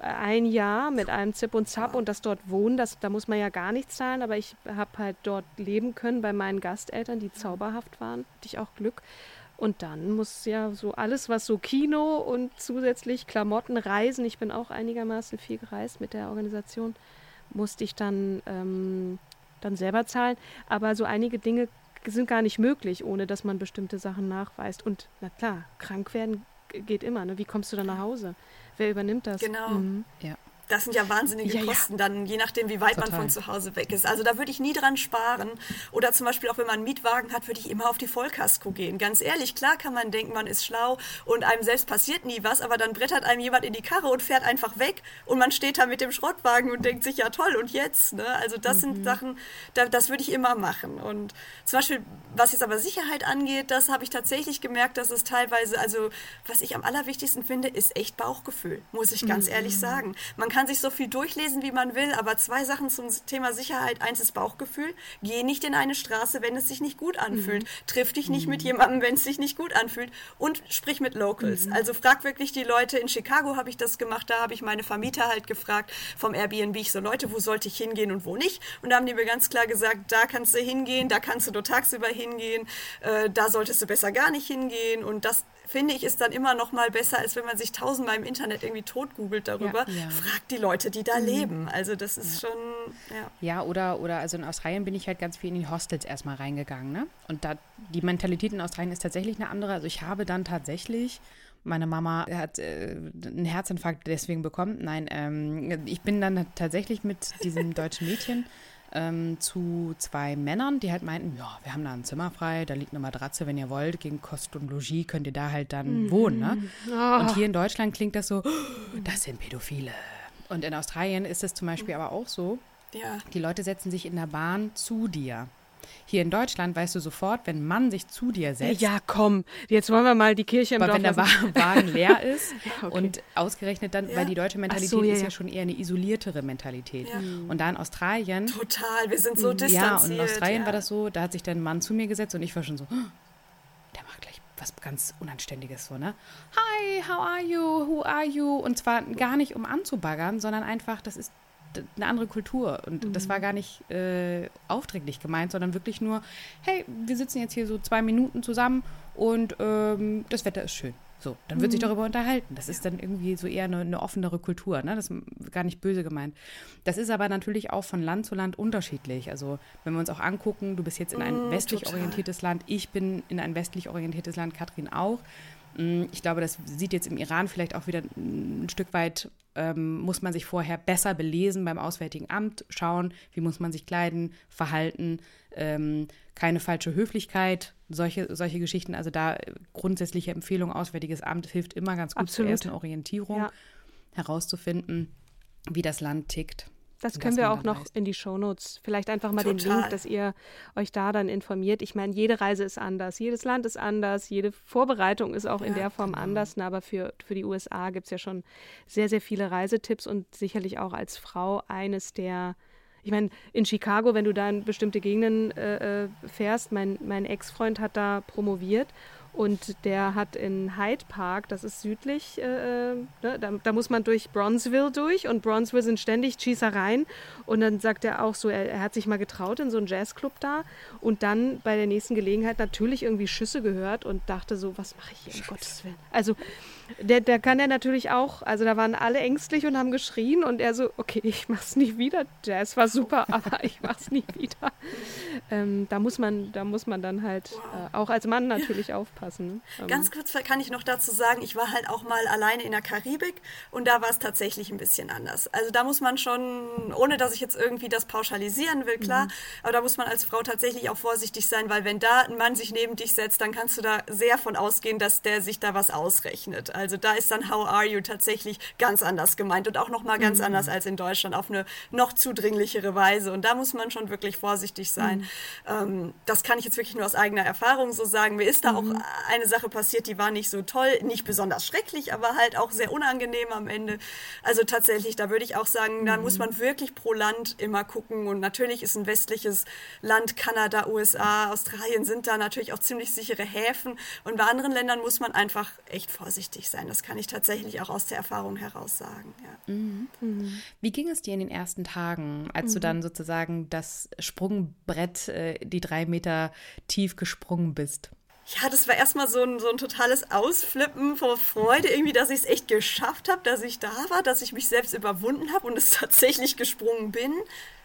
Ein Jahr mit einem Zip und Zap und das dort wohnen, das, da muss man ja gar nichts zahlen, aber ich habe halt dort leben können bei meinen Gasteltern, die zauberhaft waren. Hatte ich auch Glück. Und dann muss ja so alles, was so Kino und zusätzlich Klamotten, Reisen, ich bin auch einigermaßen viel gereist mit der Organisation, musste ich dann, ähm, dann selber zahlen. Aber so einige Dinge sind gar nicht möglich, ohne dass man bestimmte Sachen nachweist. Und na klar, krank werden geht immer. Ne? Wie kommst du dann nach Hause? Wer übernimmt das? Genau. Mhm. Ja das sind ja wahnsinnige ja, Kosten ja. dann, je nachdem, wie weit Total. man von zu Hause weg ist. Also da würde ich nie dran sparen. Oder zum Beispiel auch, wenn man einen Mietwagen hat, würde ich immer auf die Vollkasko gehen. Ganz ehrlich, klar kann man denken, man ist schlau und einem selbst passiert nie was, aber dann brettert einem jemand in die Karre und fährt einfach weg und man steht da mit dem Schrottwagen und denkt sich, ja toll, und jetzt? Ne? Also das mhm. sind Sachen, da, das würde ich immer machen. Und zum Beispiel, was jetzt aber Sicherheit angeht, das habe ich tatsächlich gemerkt, dass es teilweise, also was ich am allerwichtigsten finde, ist echt Bauchgefühl, muss ich ganz mhm. ehrlich sagen. Man kann sich so viel durchlesen, wie man will, aber zwei Sachen zum Thema Sicherheit. Eins ist Bauchgefühl. Geh nicht in eine Straße, wenn es sich nicht gut anfühlt. Mhm. Triff dich nicht mhm. mit jemandem, wenn es sich nicht gut anfühlt. Und sprich mit Locals. Mhm. Also frag wirklich die Leute. In Chicago habe ich das gemacht. Da habe ich meine Vermieter halt gefragt vom Airbnb. Ich so, Leute, wo sollte ich hingehen und wo nicht? Und da haben die mir ganz klar gesagt, da kannst du hingehen, da kannst du nur tagsüber hingehen, äh, da solltest du besser gar nicht hingehen. Und das finde ich, ist dann immer noch mal besser, als wenn man sich tausendmal im Internet irgendwie tot googelt darüber. Ja, ja. Fragt die Leute, die da mhm. leben. Also das ist ja. schon, ja. Ja, oder, oder also in Australien bin ich halt ganz viel in die Hostels erstmal reingegangen. Ne? Und da, die Mentalität in Australien ist tatsächlich eine andere. Also ich habe dann tatsächlich meine Mama hat äh, einen Herzinfarkt deswegen bekommen. Nein, ähm, ich bin dann tatsächlich mit diesem deutschen Mädchen ähm, zu zwei Männern, die halt meinten, ja, wir haben da ein Zimmer frei, da liegt eine Matratze, wenn ihr wollt, gegen Kost und Logis könnt ihr da halt dann mhm. wohnen. Ne? Oh. Und hier in Deutschland klingt das so, oh, das sind Pädophile. Und in Australien ist es zum Beispiel aber auch so, ja. die Leute setzen sich in der Bahn zu dir. Hier in Deutschland weißt du sofort, wenn ein Mann sich zu dir setzt. Ja, komm, jetzt wollen wir mal die Kirche im aber Dorf wenn der Wagen [laughs] leer ist okay. und ausgerechnet dann, ja. weil die deutsche Mentalität so, ja, ist ja schon eher eine isoliertere Mentalität. Ja. Und da in Australien. Total, wir sind so distanziert. Ja, und in Australien war das so, da hat sich dann ein Mann zu mir gesetzt und ich war schon so, oh, der macht gleich was ganz Unanständiges so, ne? Hi, how are you? Who are you? Und zwar gar nicht, um anzubaggern, sondern einfach, das ist eine andere Kultur. Und mhm. das war gar nicht äh, aufdringlich gemeint, sondern wirklich nur, hey, wir sitzen jetzt hier so zwei Minuten zusammen und ähm, das Wetter ist schön. So, dann wird mhm. sich darüber unterhalten. Das ist dann irgendwie so eher eine, eine, offenere Kultur, ne? Das ist gar nicht böse gemeint. Das ist aber natürlich auch von Land zu Land unterschiedlich. Also, wenn wir uns auch angucken, du bist jetzt in ein mm, westlich total. orientiertes Land, ich bin in ein westlich orientiertes Land, Katrin auch. Mm, ich glaube, das sieht jetzt im Iran vielleicht auch wieder ein Stück weit, ähm, muss man sich vorher besser belesen beim Auswärtigen Amt, schauen, wie muss man sich kleiden, verhalten, ähm, keine falsche Höflichkeit, solche, solche Geschichten. Also da grundsätzliche Empfehlung, Auswärtiges Amt hilft immer ganz gut Absolut. zur ersten Orientierung ja. herauszufinden, wie das Land tickt. Das können wir auch noch weiß. in die Shownotes. Vielleicht einfach mal Total. den Link, dass ihr euch da dann informiert. Ich meine, jede Reise ist anders, jedes Land ist anders, jede Vorbereitung ist auch ja, in der Form genau. anders. aber für, für die USA gibt es ja schon sehr, sehr viele Reisetipps und sicherlich auch als Frau eines der ich meine, in Chicago, wenn du da in bestimmte Gegenden äh, äh fährst, mein, mein Ex-Freund hat da promoviert und der hat in Hyde Park, das ist südlich, äh, äh, ne, da, da, muss man durch Bronzeville durch und Bronzeville sind ständig Schießereien. Und dann sagt er auch so, er, er, hat sich mal getraut in so einen Jazzclub da und dann bei der nächsten Gelegenheit natürlich irgendwie Schüsse gehört und dachte so, was mache ich hier, um Gottes Willen. Also der, der kann er natürlich auch, also da waren alle ängstlich und haben geschrien und er so, okay, ich mach's nie wieder. Jazz war super, [laughs] aber ich mach's nie wieder. Ähm, da muss man, da muss man dann halt äh, auch als Mann natürlich aufpassen. Ähm. Ganz kurz kann ich noch dazu sagen, ich war halt auch mal alleine in der Karibik und da war es tatsächlich ein bisschen anders. Also da muss man schon, ohne dass ich jetzt irgendwie das pauschalisieren will, klar, mhm. aber da muss man als Frau tatsächlich auch vorsichtig sein, weil wenn da ein Mann sich neben dich setzt, dann kannst du da sehr von ausgehen, dass der sich da was ausrechnet. Also da ist dann How are you tatsächlich ganz anders gemeint und auch nochmal ganz mhm. anders als in Deutschland auf eine noch zudringlichere Weise. Und da muss man schon wirklich vorsichtig sein. Mhm. Ähm, das kann ich jetzt wirklich nur aus eigener Erfahrung so sagen. Mir ist da mhm. auch eine Sache passiert, die war nicht so toll, nicht besonders schrecklich, aber halt auch sehr unangenehm am Ende. Also tatsächlich, da würde ich auch sagen, da muss mhm. man wirklich pro Land immer gucken. Und natürlich ist ein westliches Land, Kanada, USA, Australien sind da natürlich auch ziemlich sichere Häfen. Und bei anderen Ländern muss man einfach echt vorsichtig sein. Das kann ich tatsächlich auch aus der Erfahrung heraus sagen. Ja. Mhm. Mhm. Wie ging es dir in den ersten Tagen, als mhm. du dann sozusagen das Sprungbrett, äh, die drei Meter tief gesprungen bist? ja, das war erstmal so ein, so ein totales Ausflippen vor Freude, irgendwie, dass ich es echt geschafft habe, dass ich da war, dass ich mich selbst überwunden habe und es [laughs] tatsächlich gesprungen bin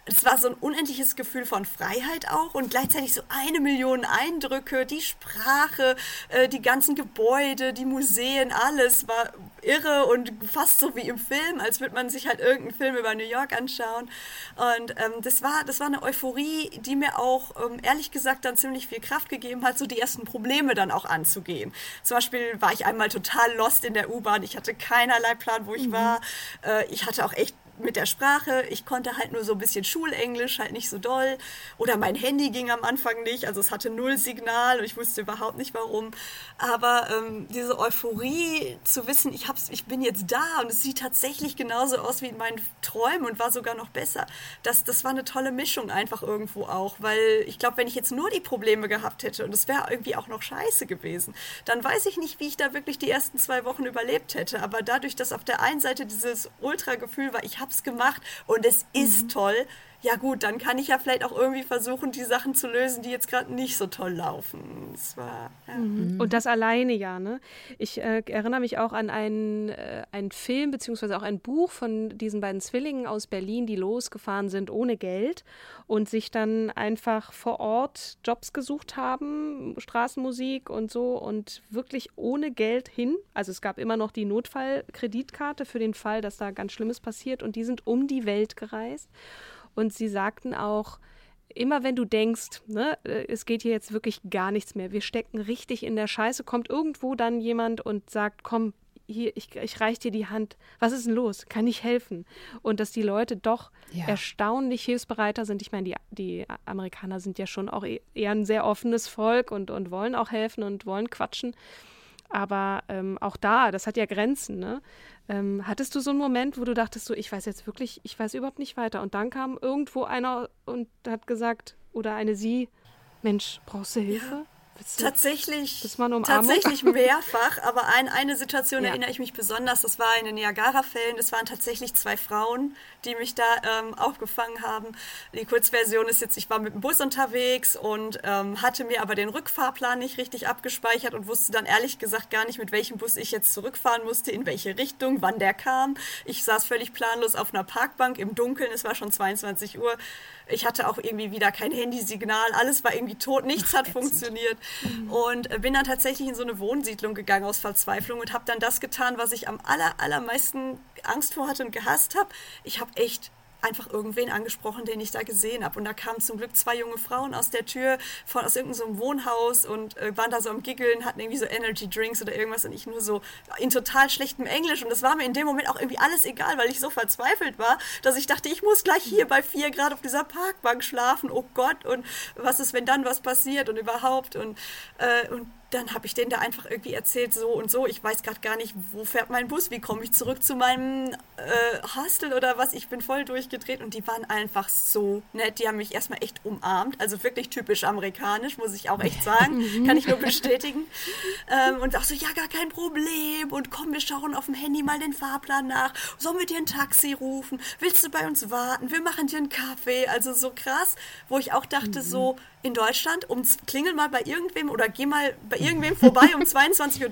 es war so ein unendliches Gefühl von Freiheit auch und gleichzeitig so eine Million Eindrücke, die Sprache, äh, die ganzen Gebäude, die Museen, alles war irre und fast so wie im Film, als würde man sich halt irgendeinen Film über New York anschauen. Und ähm, das war, das war eine Euphorie, die mir auch ähm, ehrlich gesagt dann ziemlich viel Kraft gegeben hat, so die ersten Probleme dann auch anzugehen. Zum Beispiel war ich einmal total lost in der U-Bahn. Ich hatte keinerlei Plan, wo ich mhm. war. Äh, ich hatte auch echt mit der Sprache. Ich konnte halt nur so ein bisschen Schulenglisch, halt nicht so doll. Oder mein Handy ging am Anfang nicht, also es hatte null Signal und ich wusste überhaupt nicht warum. Aber ähm, diese Euphorie zu wissen, ich, hab's, ich bin jetzt da und es sieht tatsächlich genauso aus wie in meinen Träumen und war sogar noch besser. Das, das war eine tolle Mischung einfach irgendwo auch, weil ich glaube, wenn ich jetzt nur die Probleme gehabt hätte und es wäre irgendwie auch noch scheiße gewesen, dann weiß ich nicht, wie ich da wirklich die ersten zwei Wochen überlebt hätte. Aber dadurch, dass auf der einen Seite dieses Ultra-Gefühl war, ich habe hab's gemacht und es ist mhm. toll. Ja gut, dann kann ich ja vielleicht auch irgendwie versuchen, die Sachen zu lösen, die jetzt gerade nicht so toll laufen. Das war, ja. mhm. Und das alleine ja, ne? Ich äh, erinnere mich auch an einen, äh, einen Film beziehungsweise auch ein Buch von diesen beiden Zwillingen aus Berlin, die losgefahren sind ohne Geld und sich dann einfach vor Ort Jobs gesucht haben, Straßenmusik und so und wirklich ohne Geld hin. Also es gab immer noch die Notfallkreditkarte für den Fall, dass da ganz Schlimmes passiert und die sind um die Welt gereist. Und sie sagten auch, immer wenn du denkst, ne, äh, es geht hier jetzt wirklich gar nichts mehr, wir stecken richtig in der Scheiße, kommt irgendwo dann jemand und sagt, komm, hier, ich, ich reiche dir die Hand. Was ist denn los? Kann ich helfen? Und dass die Leute doch ja. erstaunlich hilfsbereiter sind. Ich meine, die, die Amerikaner sind ja schon auch e-, eher ein sehr offenes Volk und, und wollen auch helfen und wollen quatschen. Aber ähm, auch da, das hat ja Grenzen. Ne? Ähm, hattest du so einen Moment, wo du dachtest, so, ich weiß jetzt wirklich, ich weiß überhaupt nicht weiter. Und dann kam irgendwo einer und hat gesagt, oder eine sie, Mensch, brauchst du Hilfe? Ja. Tatsächlich, tatsächlich [laughs] mehrfach, aber an eine Situation ja. erinnere ich mich besonders. Das war in den Niagara-Fällen. Das waren tatsächlich zwei Frauen, die mich da ähm, aufgefangen haben. Die Kurzversion ist jetzt, ich war mit dem Bus unterwegs und ähm, hatte mir aber den Rückfahrplan nicht richtig abgespeichert und wusste dann ehrlich gesagt gar nicht, mit welchem Bus ich jetzt zurückfahren musste, in welche Richtung, wann der kam. Ich saß völlig planlos auf einer Parkbank im Dunkeln. Es war schon 22 Uhr. Ich hatte auch irgendwie wieder kein Handysignal. Alles war irgendwie tot. Nichts Ach, hat funktioniert. Mhm. Und äh, bin dann tatsächlich in so eine Wohnsiedlung gegangen aus Verzweiflung und habe dann das getan, was ich am aller, allermeisten Angst vor hatte und gehasst habe. Ich habe echt einfach irgendwen angesprochen, den ich da gesehen habe. Und da kamen zum Glück zwei junge Frauen aus der Tür von, aus irgendeinem so Wohnhaus und äh, waren da so am Giggeln, hatten irgendwie so Energy Drinks oder irgendwas und ich nur so in total schlechtem Englisch. Und das war mir in dem Moment auch irgendwie alles egal, weil ich so verzweifelt war, dass ich dachte, ich muss gleich hier bei vier Grad auf dieser Parkbank schlafen. Oh Gott, und was ist, wenn dann was passiert und überhaupt? Und, äh, und dann habe ich denen da einfach irgendwie erzählt, so und so, ich weiß gerade gar nicht, wo fährt mein Bus, wie komme ich zurück zu meinem äh, Hostel oder was, ich bin voll durchgedreht und die waren einfach so nett, die haben mich erstmal echt umarmt, also wirklich typisch amerikanisch, muss ich auch echt sagen, [laughs] kann ich nur bestätigen. Ähm, und auch so, ja, gar kein Problem. Und komm, wir schauen auf dem Handy mal den Fahrplan nach, sollen wir dir ein Taxi rufen, willst du bei uns warten, wir machen dir einen Kaffee, also so krass, wo ich auch dachte mhm. so, in Deutschland, um klingel mal bei irgendwem oder geh mal bei irgendwem vorbei um 22.30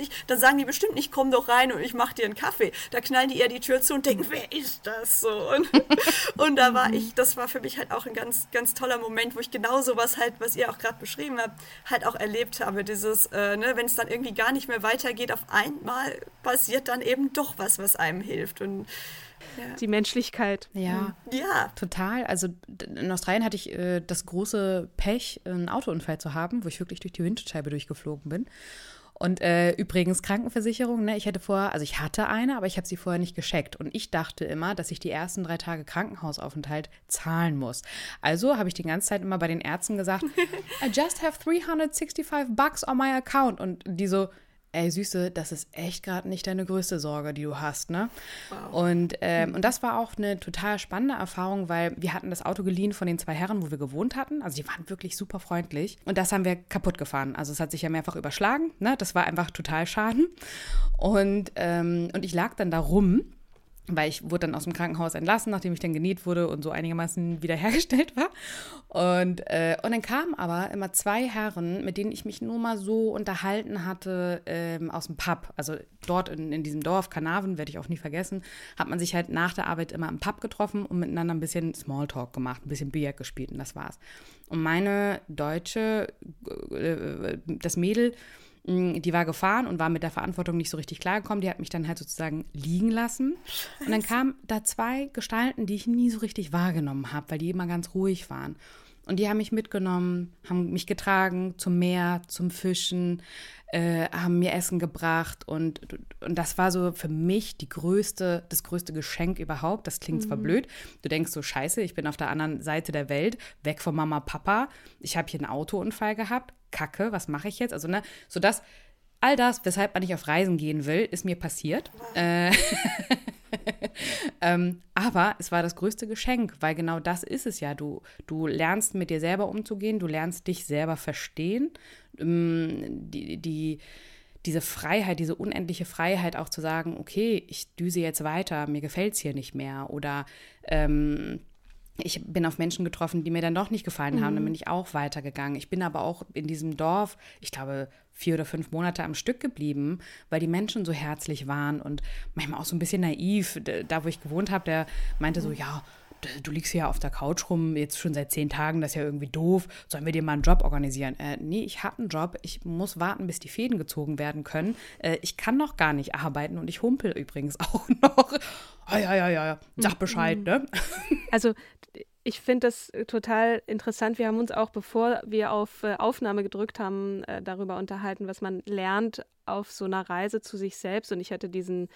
Uhr, dann sagen die bestimmt nicht, komm doch rein und ich mach dir einen Kaffee. Da knallen die eher die Tür zu und denken, wer ist das so? Und, [laughs] und da war ich, das war für mich halt auch ein ganz, ganz toller Moment, wo ich genau sowas halt, was ihr auch gerade beschrieben habt, halt auch erlebt habe. Dieses, äh, ne, wenn es dann irgendwie gar nicht mehr weitergeht, auf einmal passiert dann eben doch was, was einem hilft. Und ja. Die Menschlichkeit. Ja. Ja. Total. Also in Australien hatte ich äh, das große Pech, einen Autounfall zu haben, wo ich wirklich durch die Windschutzscheibe durchgeflogen bin. Und äh, übrigens Krankenversicherung, ne, ich hätte vorher, also ich hatte eine, aber ich habe sie vorher nicht gescheckt. Und ich dachte immer, dass ich die ersten drei Tage Krankenhausaufenthalt zahlen muss. Also habe ich die ganze Zeit immer bei den Ärzten gesagt, [laughs] I just have 365 bucks on my account. Und die so, ey Süße, das ist echt gerade nicht deine größte Sorge, die du hast, ne? Wow. Und, ähm, und das war auch eine total spannende Erfahrung, weil wir hatten das Auto geliehen von den zwei Herren, wo wir gewohnt hatten. Also die waren wirklich super freundlich. Und das haben wir kaputt gefahren. Also es hat sich ja mehrfach überschlagen, ne? Das war einfach total schaden. Und, ähm, und ich lag dann da rum weil ich wurde dann aus dem Krankenhaus entlassen, nachdem ich dann genäht wurde und so einigermaßen wiederhergestellt war. Und, äh, und dann kamen aber immer zwei Herren, mit denen ich mich nur mal so unterhalten hatte ähm, aus dem Pub. Also dort in, in diesem Dorf, Kanaven, werde ich auch nie vergessen, hat man sich halt nach der Arbeit immer im Pub getroffen und miteinander ein bisschen Smalltalk gemacht, ein bisschen Billard gespielt und das war's. Und meine deutsche, äh, das Mädel, die war gefahren und war mit der Verantwortung nicht so richtig klargekommen. Die hat mich dann halt sozusagen liegen lassen. Und dann kamen da zwei Gestalten, die ich nie so richtig wahrgenommen habe, weil die immer ganz ruhig waren. Und die haben mich mitgenommen, haben mich getragen zum Meer, zum Fischen, äh, haben mir Essen gebracht und, und das war so für mich die größte, das größte Geschenk überhaupt. Das klingt mhm. zwar blöd. Du denkst so, scheiße, ich bin auf der anderen Seite der Welt, weg von Mama, Papa. Ich habe hier einen Autounfall gehabt. Kacke, was mache ich jetzt? Also, ne, so das, all das, weshalb man nicht auf Reisen gehen will, ist mir passiert. Äh, [laughs] ähm, aber es war das größte Geschenk, weil genau das ist es ja. Du, du lernst mit dir selber umzugehen, du lernst dich selber verstehen. Ähm, die, die, diese Freiheit, diese unendliche Freiheit auch zu sagen, okay, ich düse jetzt weiter, mir gefällt es hier nicht mehr. Oder ähm, ich bin auf Menschen getroffen, die mir dann doch nicht gefallen haben. Mhm. Dann bin ich auch weitergegangen. Ich bin aber auch in diesem Dorf, ich glaube, vier oder fünf Monate am Stück geblieben, weil die Menschen so herzlich waren und manchmal auch so ein bisschen naiv. Da, wo ich gewohnt habe, der meinte so, mhm. ja, du liegst hier auf der Couch rum, jetzt schon seit zehn Tagen, das ist ja irgendwie doof. Sollen wir dir mal einen Job organisieren? Äh, nee, ich habe einen Job. Ich muss warten, bis die Fäden gezogen werden können. Äh, ich kann noch gar nicht arbeiten und ich humpel übrigens [laughs] auch noch. Ah, ja, ja, ja, ja. Sag Bescheid, mhm. ne? Also, ich finde das total interessant. Wir haben uns auch, bevor wir auf äh, Aufnahme gedrückt haben, äh, darüber unterhalten, was man lernt auf so einer Reise zu sich selbst. Und ich hatte diesen,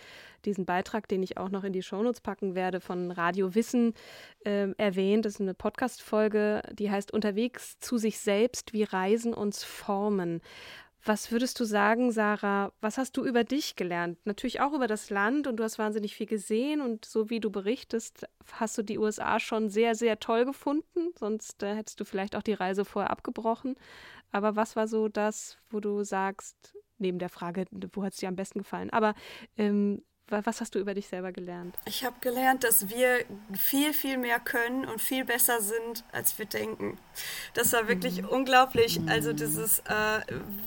diesen Beitrag, den ich auch noch in die Shownotes packen werde, von Radio Wissen äh, erwähnt. Das ist eine Podcast-Folge, die heißt Unterwegs zu sich selbst, wie Reisen uns formen. Was würdest du sagen, Sarah? Was hast du über dich gelernt? Natürlich auch über das Land und du hast wahnsinnig viel gesehen und so wie du berichtest, hast du die USA schon sehr, sehr toll gefunden. Sonst äh, hättest du vielleicht auch die Reise vorher abgebrochen. Aber was war so das, wo du sagst, neben der Frage, wo hat es dir am besten gefallen? Aber ähm, was hast du über dich selber gelernt? Ich habe gelernt, dass wir viel, viel mehr können und viel besser sind, als wir denken. Das war wirklich mhm. unglaublich. Also dieses, äh,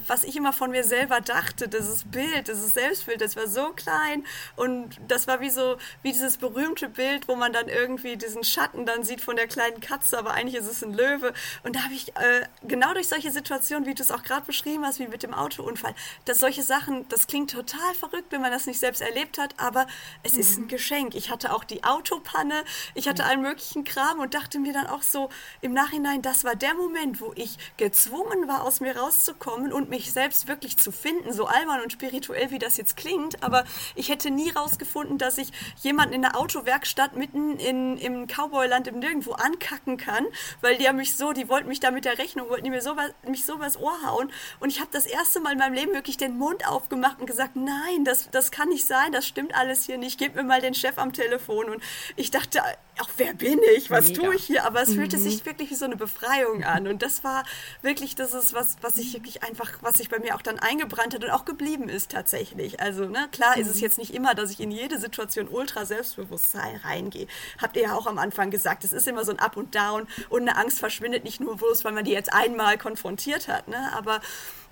was ich immer von mir selber dachte, dieses Bild, dieses Selbstbild, das war so klein und das war wie so, wie dieses berühmte Bild, wo man dann irgendwie diesen Schatten dann sieht von der kleinen Katze, aber eigentlich ist es ein Löwe. Und da habe ich äh, genau durch solche Situationen, wie du es auch gerade beschrieben hast, wie mit dem Autounfall, dass solche Sachen, das klingt total verrückt, wenn man das nicht selbst erlebt hat, aber es ist ein mhm. Geschenk. Ich hatte auch die Autopanne, ich hatte allen möglichen Kram und dachte mir dann auch so im Nachhinein, das war der Moment, wo ich gezwungen war, aus mir rauszukommen und mich selbst wirklich zu finden, so albern und spirituell, wie das jetzt klingt, aber ich hätte nie rausgefunden, dass ich jemanden in der Autowerkstatt mitten in, im Cowboyland im Nirgendwo ankacken kann, weil die haben mich so, die wollten mich da mit der Rechnung, wollten die mir so was, mich so was Ohr hauen und ich habe das erste Mal in meinem Leben wirklich den Mund aufgemacht und gesagt, nein, das, das kann nicht sein, das stimmt stimmt alles hier nicht, gib mir mal den Chef am Telefon. Und ich dachte, ach, wer bin ich? Was Mega. tue ich hier? Aber es mhm. fühlte sich wirklich wie so eine Befreiung an. Und das war wirklich, das ist was, was ich wirklich einfach, was sich bei mir auch dann eingebrannt hat und auch geblieben ist tatsächlich. Also, ne, klar mhm. ist es mhm. jetzt nicht immer, dass ich in jede Situation ultra Selbstbewusstsein reingehe. Habt ihr ja auch am Anfang gesagt, es ist immer so ein Up und Down und eine Angst verschwindet nicht nur bloß, weil man die jetzt einmal konfrontiert hat, ne? Aber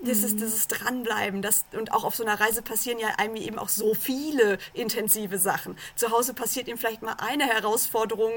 das ist dieses Dranbleiben. Das, und auch auf so einer Reise passieren ja einem eben auch so viele intensive Sachen. Zu Hause passiert ihm vielleicht mal eine Herausforderung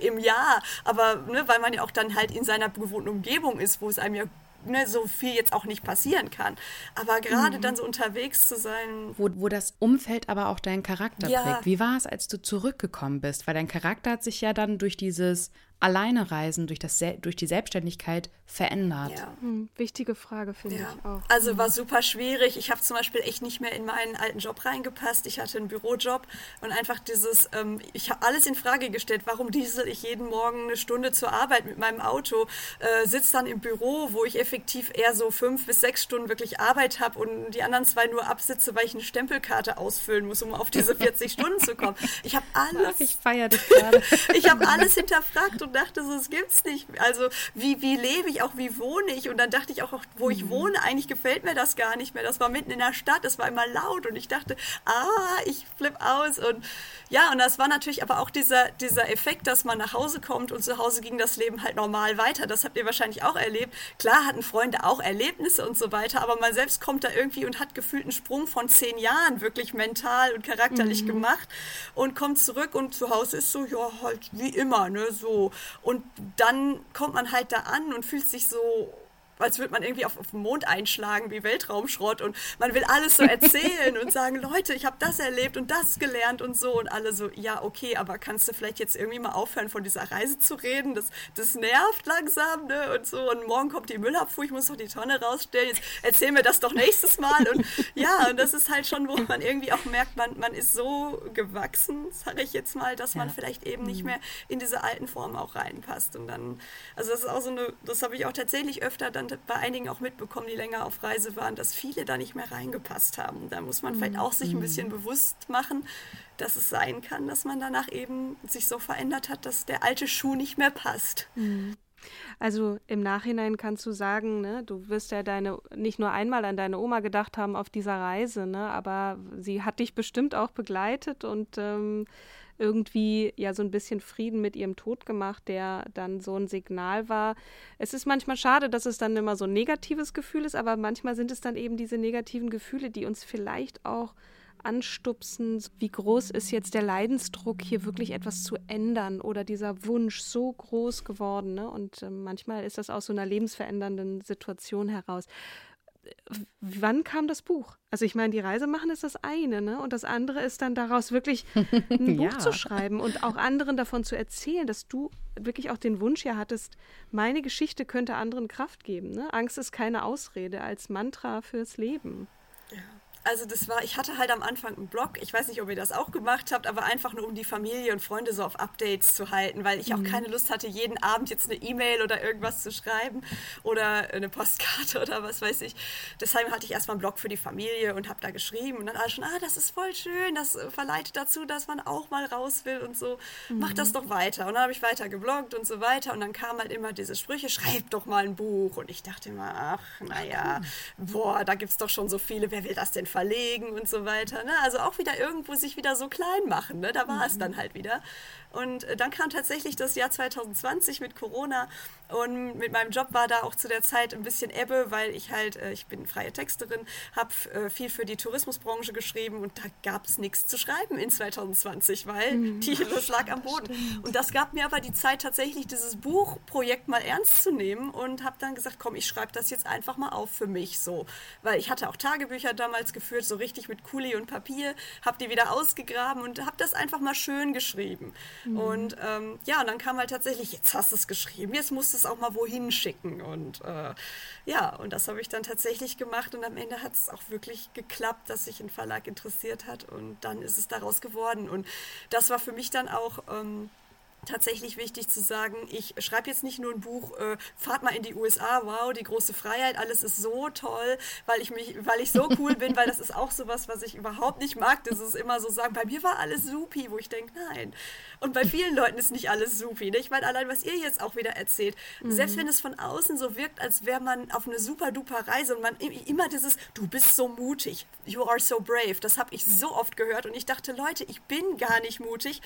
im Jahr, aber ne, weil man ja auch dann halt in seiner gewohnten Umgebung ist, wo es einem ja ne, so viel jetzt auch nicht passieren kann. Aber gerade mhm. dann so unterwegs zu sein. Wo, wo das Umfeld aber auch deinen Charakter ja. prägt. Wie war es, als du zurückgekommen bist? Weil dein Charakter hat sich ja dann durch dieses alleine reisen durch, das, durch die Selbstständigkeit verändert? Ja. Hm, wichtige Frage, finde ja. ich auch. Also war super schwierig. Ich habe zum Beispiel echt nicht mehr in meinen alten Job reingepasst. Ich hatte einen Bürojob und einfach dieses, ähm, ich habe alles in Frage gestellt. Warum diesel ich jeden Morgen eine Stunde zur Arbeit mit meinem Auto, äh, sitze dann im Büro, wo ich effektiv eher so fünf bis sechs Stunden wirklich Arbeit habe und die anderen zwei nur absitze, weil ich eine Stempelkarte ausfüllen muss, um auf diese [laughs] 40 Stunden zu kommen. Ich habe alles. Ich feiere dich gerade. [laughs] ich habe alles hinterfragt und dachte so, es gibt's nicht. Also wie, wie lebe ich, auch wie wohne ich? Und dann dachte ich auch, wo ich mhm. wohne, eigentlich gefällt mir das gar nicht mehr. Das war mitten in der Stadt, es war immer laut und ich dachte, ah, ich flippe aus. Und ja, und das war natürlich aber auch dieser, dieser Effekt, dass man nach Hause kommt und zu Hause ging das Leben halt normal weiter. Das habt ihr wahrscheinlich auch erlebt. Klar hatten Freunde auch Erlebnisse und so weiter, aber man selbst kommt da irgendwie und hat gefühlt einen Sprung von zehn Jahren wirklich mental und charakterlich mhm. gemacht und kommt zurück und zu Hause ist so, ja, halt wie immer, ne, so. Und dann kommt man halt da an und fühlt sich so als würde man irgendwie auf, auf den Mond einschlagen wie Weltraumschrott und man will alles so erzählen und sagen, [laughs] Leute, ich habe das erlebt und das gelernt und so und alle so, ja, okay, aber kannst du vielleicht jetzt irgendwie mal aufhören, von dieser Reise zu reden? Das, das nervt langsam, ne? Und so, und morgen kommt die Müllabfuhr, ich muss doch die Tonne rausstellen, jetzt erzähl mir das doch nächstes Mal und ja, und das ist halt schon, wo man irgendwie auch merkt, man, man ist so gewachsen, sage ich jetzt mal, dass man ja. vielleicht eben nicht mhm. mehr in diese alten Formen auch reinpasst und dann, also das ist auch so eine, das habe ich auch tatsächlich öfter dann bei einigen auch mitbekommen, die länger auf Reise waren, dass viele da nicht mehr reingepasst haben. Da muss man vielleicht auch sich ein mhm. bisschen bewusst machen, dass es sein kann, dass man danach eben sich so verändert hat, dass der alte Schuh nicht mehr passt. Mhm. Also im Nachhinein kannst du sagen, ne, du wirst ja deine nicht nur einmal an deine Oma gedacht haben auf dieser Reise, ne, aber sie hat dich bestimmt auch begleitet und ähm, irgendwie ja so ein bisschen Frieden mit ihrem Tod gemacht, der dann so ein Signal war. Es ist manchmal schade, dass es dann immer so ein negatives Gefühl ist, aber manchmal sind es dann eben diese negativen Gefühle, die uns vielleicht auch anstupsen, wie groß ist jetzt der Leidensdruck, hier wirklich etwas zu ändern oder dieser Wunsch so groß geworden. Ne? Und äh, manchmal ist das aus so einer lebensverändernden Situation heraus. Wann kam das Buch? Also ich meine, die Reise machen ist das eine, ne? Und das andere ist dann daraus wirklich [laughs] ein Buch ja. zu schreiben und auch anderen davon zu erzählen, dass du wirklich auch den Wunsch ja hattest, meine Geschichte könnte anderen Kraft geben. Ne? Angst ist keine Ausrede als Mantra fürs Leben. Also das war, ich hatte halt am Anfang einen Blog, ich weiß nicht, ob ihr das auch gemacht habt, aber einfach nur um die Familie und Freunde so auf Updates zu halten, weil ich auch mhm. keine Lust hatte, jeden Abend jetzt eine E-Mail oder irgendwas zu schreiben oder eine Postkarte [laughs] oder was weiß ich. Deshalb hatte ich erstmal einen Blog für die Familie und habe da geschrieben und dann alle schon, ah, das ist voll schön, das verleitet dazu, dass man auch mal raus will und so. Mhm. Mach das doch weiter. Und dann habe ich weiter gebloggt und so weiter und dann kamen halt immer diese Sprüche, schreib doch mal ein Buch und ich dachte immer, ach, naja, boah, da gibt es doch schon so viele, wer will das denn verlegen und so weiter. Ne? Also auch wieder irgendwo sich wieder so klein machen. Ne? Da war mhm. es dann halt wieder. Und äh, dann kam tatsächlich das Jahr 2020 mit Corona und mit meinem Job war da auch zu der Zeit ein bisschen Ebbe, weil ich halt, äh, ich bin freie Texterin, habe äh, viel für die Tourismusbranche geschrieben und da gab es nichts zu schreiben in 2020, weil mhm. [laughs] die, das lag am Boden. Und das gab mir aber die Zeit tatsächlich, dieses Buchprojekt mal ernst zu nehmen und habe dann gesagt, komm, ich schreibe das jetzt einfach mal auf für mich so. Weil ich hatte auch Tagebücher damals geführt, so richtig mit Kuli und Papier, habe die wieder ausgegraben und habe das einfach mal schön geschrieben. Mhm. Und ähm, ja, und dann kam halt tatsächlich, jetzt hast du es geschrieben, jetzt musst du es auch mal wohin schicken. Und äh, ja, und das habe ich dann tatsächlich gemacht und am Ende hat es auch wirklich geklappt, dass sich ein Verlag interessiert hat und dann ist es daraus geworden. Und das war für mich dann auch. Ähm, tatsächlich wichtig zu sagen, ich schreibe jetzt nicht nur ein Buch, äh, fahrt mal in die USA, wow, die große Freiheit, alles ist so toll, weil ich mich, weil ich so cool bin, weil das ist auch sowas, was ich überhaupt nicht mag. Das ist immer so sagen, bei mir war alles supi, wo ich denke, nein. Und bei vielen Leuten ist nicht alles supi. Ne? Ich meine, allein was ihr jetzt auch wieder erzählt, mhm. selbst wenn es von außen so wirkt, als wäre man auf eine super duper Reise und man immer dieses, du bist so mutig, you are so brave, das habe ich so oft gehört und ich dachte, Leute, ich bin gar nicht mutig.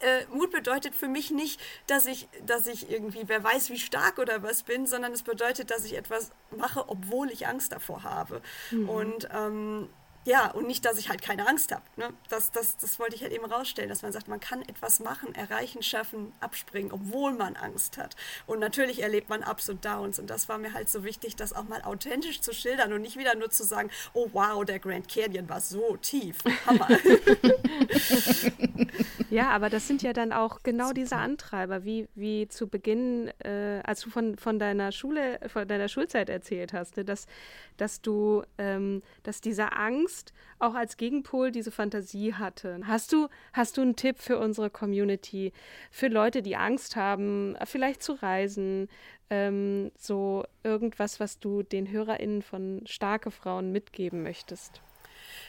Äh, Mut bedeutet für mich mich nicht, dass ich, dass ich irgendwie, wer weiß, wie stark oder was bin, sondern es bedeutet, dass ich etwas mache, obwohl ich Angst davor habe. Mhm. Und ähm, ja, und nicht, dass ich halt keine Angst habe. Ne? Das, das, das wollte ich halt eben rausstellen, dass man sagt, man kann etwas machen, erreichen, schaffen, abspringen, obwohl man Angst hat. Und natürlich erlebt man Ups und Downs. Und das war mir halt so wichtig, das auch mal authentisch zu schildern und nicht wieder nur zu sagen, oh wow, der Grand Canyon war so tief. Hammer. [laughs] ja, aber das sind ja dann auch genau diese Antreiber, wie, wie zu Beginn, äh, als du von, von deiner Schule, von deiner Schulzeit erzählt hast, ne? dass, dass du, ähm, dass diese Angst Angst auch als Gegenpol diese Fantasie hatte. Hast du, hast du einen Tipp für unsere Community, für Leute, die Angst haben, vielleicht zu reisen, ähm, so irgendwas, was du den HörerInnen von starke Frauen mitgeben möchtest?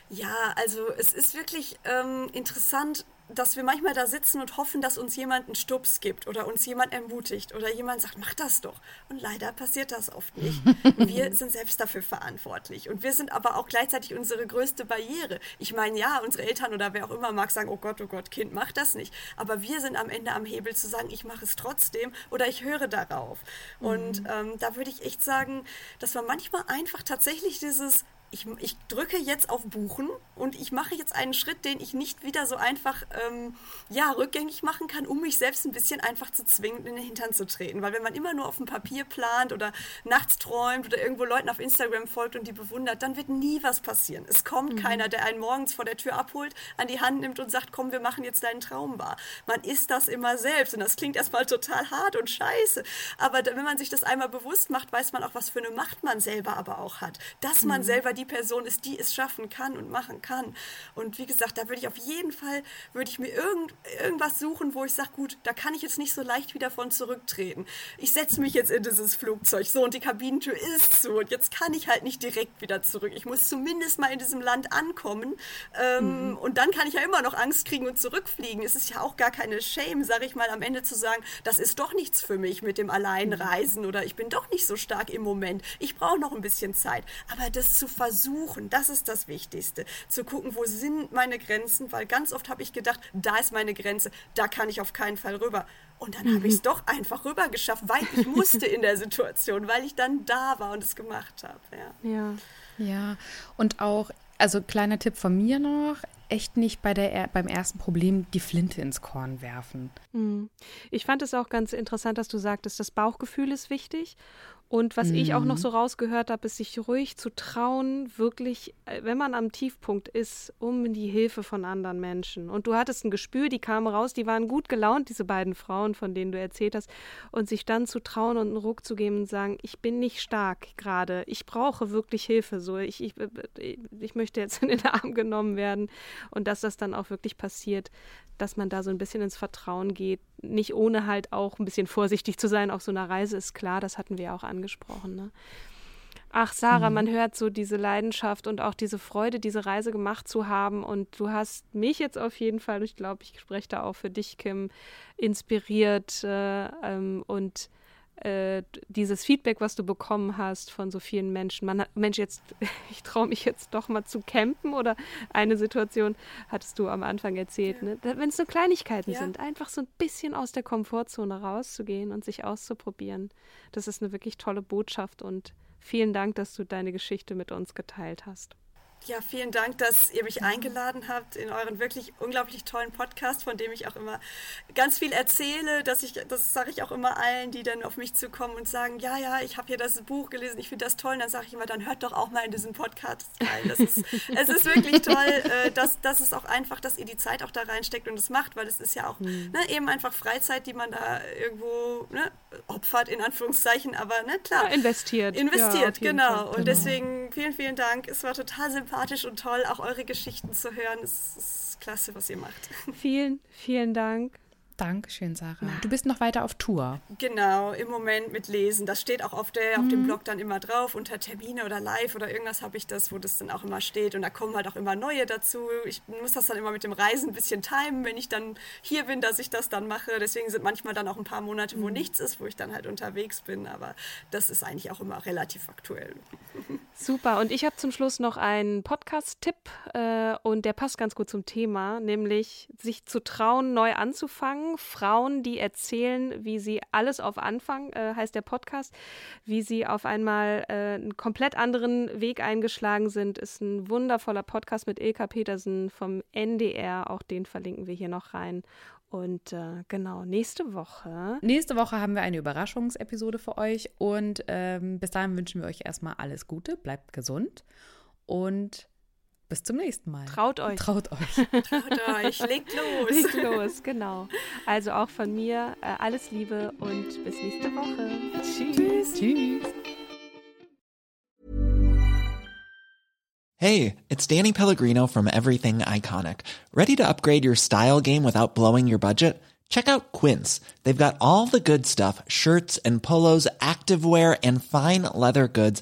Ja, also es ist wirklich ähm, interessant, dass wir manchmal da sitzen und hoffen, dass uns jemand einen Stups gibt oder uns jemand ermutigt oder jemand sagt, mach das doch. Und leider passiert das oft nicht. Wir [laughs] sind selbst dafür verantwortlich. Und wir sind aber auch gleichzeitig unsere größte Barriere. Ich meine, ja, unsere Eltern oder wer auch immer mag sagen, oh Gott, oh Gott, Kind, mach das nicht. Aber wir sind am Ende am Hebel zu sagen, ich mache es trotzdem oder ich höre darauf. Mhm. Und ähm, da würde ich echt sagen, dass man manchmal einfach tatsächlich dieses ich, ich, drücke jetzt auf Buchen und ich mache jetzt einen Schritt, den ich nicht wieder so einfach ähm, ja, rückgängig machen kann, um mich selbst ein bisschen einfach zu zwingen, in den Hintern zu treten. Weil wenn man immer nur auf dem Papier plant oder nachts träumt oder irgendwo Leuten auf Instagram folgt und die bewundert, dann wird nie was passieren. Es kommt mhm. keiner, der einen morgens vor der Tür abholt, an die Hand nimmt und sagt, komm, wir machen jetzt deinen Traum wahr. Man ist das immer selbst und das klingt erstmal total hart und scheiße. Aber wenn man sich das einmal bewusst macht, weiß man auch, was für eine Macht man selber aber auch hat. Dass man mhm. selber die Person ist, die es schaffen kann und machen kann. Und wie gesagt, da würde ich auf jeden Fall, würde ich mir irgend, irgendwas suchen, wo ich sage, gut, da kann ich jetzt nicht so leicht wieder von zurücktreten. Ich setze mich jetzt in dieses Flugzeug, so, und die Kabinentür ist zu, und jetzt kann ich halt nicht direkt wieder zurück. Ich muss zumindest mal in diesem Land ankommen, ähm, mhm. und dann kann ich ja immer noch Angst kriegen und zurückfliegen. Es ist ja auch gar keine Shame, sage ich mal, am Ende zu sagen, das ist doch nichts für mich mit dem Alleinreisen oder ich bin doch nicht so stark im Moment. Ich brauche noch ein bisschen Zeit. Aber das zu versuchen, versuchen, das ist das Wichtigste, zu gucken, wo sind meine Grenzen, weil ganz oft habe ich gedacht, da ist meine Grenze, da kann ich auf keinen Fall rüber. Und dann mhm. habe ich es doch einfach rüber geschafft, weil ich musste in der Situation, weil ich dann da war und es gemacht habe. Ja. ja. Ja, und auch, also kleiner Tipp von mir noch, echt nicht bei der, beim ersten Problem die Flinte ins Korn werfen. Hm. Ich fand es auch ganz interessant, dass du sagtest, das Bauchgefühl ist wichtig. Und was mhm. ich auch noch mhm. so rausgehört habe, ist sich ruhig zu trauen, wirklich, äh, wenn man am Tiefpunkt ist, um die Hilfe von anderen Menschen. Und du hattest ein Gespür, die kamen raus, die waren gut gelaunt, diese beiden Frauen, von denen du erzählt hast. Und sich dann zu trauen und einen Ruck zu geben und sagen, ich bin nicht stark gerade, ich brauche wirklich Hilfe. So, ich, ich, äh, ich möchte jetzt [laughs] in den Arm genommen werden. Und dass das dann auch wirklich passiert, dass man da so ein bisschen ins Vertrauen geht. Nicht ohne halt auch ein bisschen vorsichtig zu sein auf so einer Reise, ist klar, das hatten wir auch angesprochen. Ne? Ach, Sarah, mhm. man hört so diese Leidenschaft und auch diese Freude, diese Reise gemacht zu haben. Und du hast mich jetzt auf jeden Fall, ich glaube, ich spreche da auch für dich, Kim, inspiriert äh, ähm, und äh, dieses Feedback, was du bekommen hast von so vielen Menschen. Man hat, Mensch, jetzt, [laughs] ich traue mich jetzt doch mal zu campen oder eine Situation hattest du am Anfang erzählt, ne? wenn es so Kleinigkeiten ja. sind, einfach so ein bisschen aus der Komfortzone rauszugehen und sich auszuprobieren. Das ist eine wirklich tolle Botschaft und vielen Dank, dass du deine Geschichte mit uns geteilt hast. Ja, vielen Dank, dass ihr mich eingeladen habt in euren wirklich unglaublich tollen Podcast, von dem ich auch immer ganz viel erzähle. Dass ich, das sage ich auch immer allen, die dann auf mich zukommen und sagen, ja, ja, ich habe hier das Buch gelesen, ich finde das toll. Und dann sage ich immer, dann hört doch auch mal in diesen Podcast rein. Das ist, [laughs] es ist wirklich toll, äh, dass, dass es auch einfach, dass ihr die Zeit auch da reinsteckt und es macht, weil es ist ja auch mhm. ne, eben einfach Freizeit, die man da irgendwo ne, opfert, in Anführungszeichen, aber ne, klar. Ja, investiert. Investiert, ja, genau. Fall. Und genau. deswegen vielen, vielen Dank. Es war total sympathisch sympathisch und toll, auch eure Geschichten zu hören. Es ist klasse, was ihr macht. [laughs] Vielen, vielen Dank. Dankeschön, Sarah. Du bist noch weiter auf Tour. Genau, im Moment mit Lesen. Das steht auch auf, der, auf mhm. dem Blog dann immer drauf. Unter Termine oder Live oder irgendwas habe ich das, wo das dann auch immer steht. Und da kommen halt auch immer neue dazu. Ich muss das dann immer mit dem Reisen ein bisschen timen, wenn ich dann hier bin, dass ich das dann mache. Deswegen sind manchmal dann auch ein paar Monate, wo mhm. nichts ist, wo ich dann halt unterwegs bin. Aber das ist eigentlich auch immer relativ aktuell. [laughs] Super. Und ich habe zum Schluss noch einen Podcast-Tipp äh, und der passt ganz gut zum Thema, nämlich sich zu trauen, neu anzufangen Frauen, die erzählen, wie sie alles auf Anfang, äh, heißt der Podcast, wie sie auf einmal äh, einen komplett anderen Weg eingeschlagen sind. Ist ein wundervoller Podcast mit Ilka Petersen vom NDR. Auch den verlinken wir hier noch rein. Und äh, genau, nächste Woche. Nächste Woche haben wir eine Überraschungsepisode für euch. Und ähm, bis dahin wünschen wir euch erstmal alles Gute, bleibt gesund und bis zum nächsten Mal. Traut euch. Traut euch. [laughs] Traut euch. Legt los. Legt los, genau. [laughs] Also auch von mir äh, alles Liebe und bis nächste Woche. Tschüss. Tschüss. Hey, it's Danny Pellegrino from Everything Iconic. Ready to upgrade your style game without blowing your budget? Check out Quince. They've got all the good stuff shirts and polos, activewear, and fine leather goods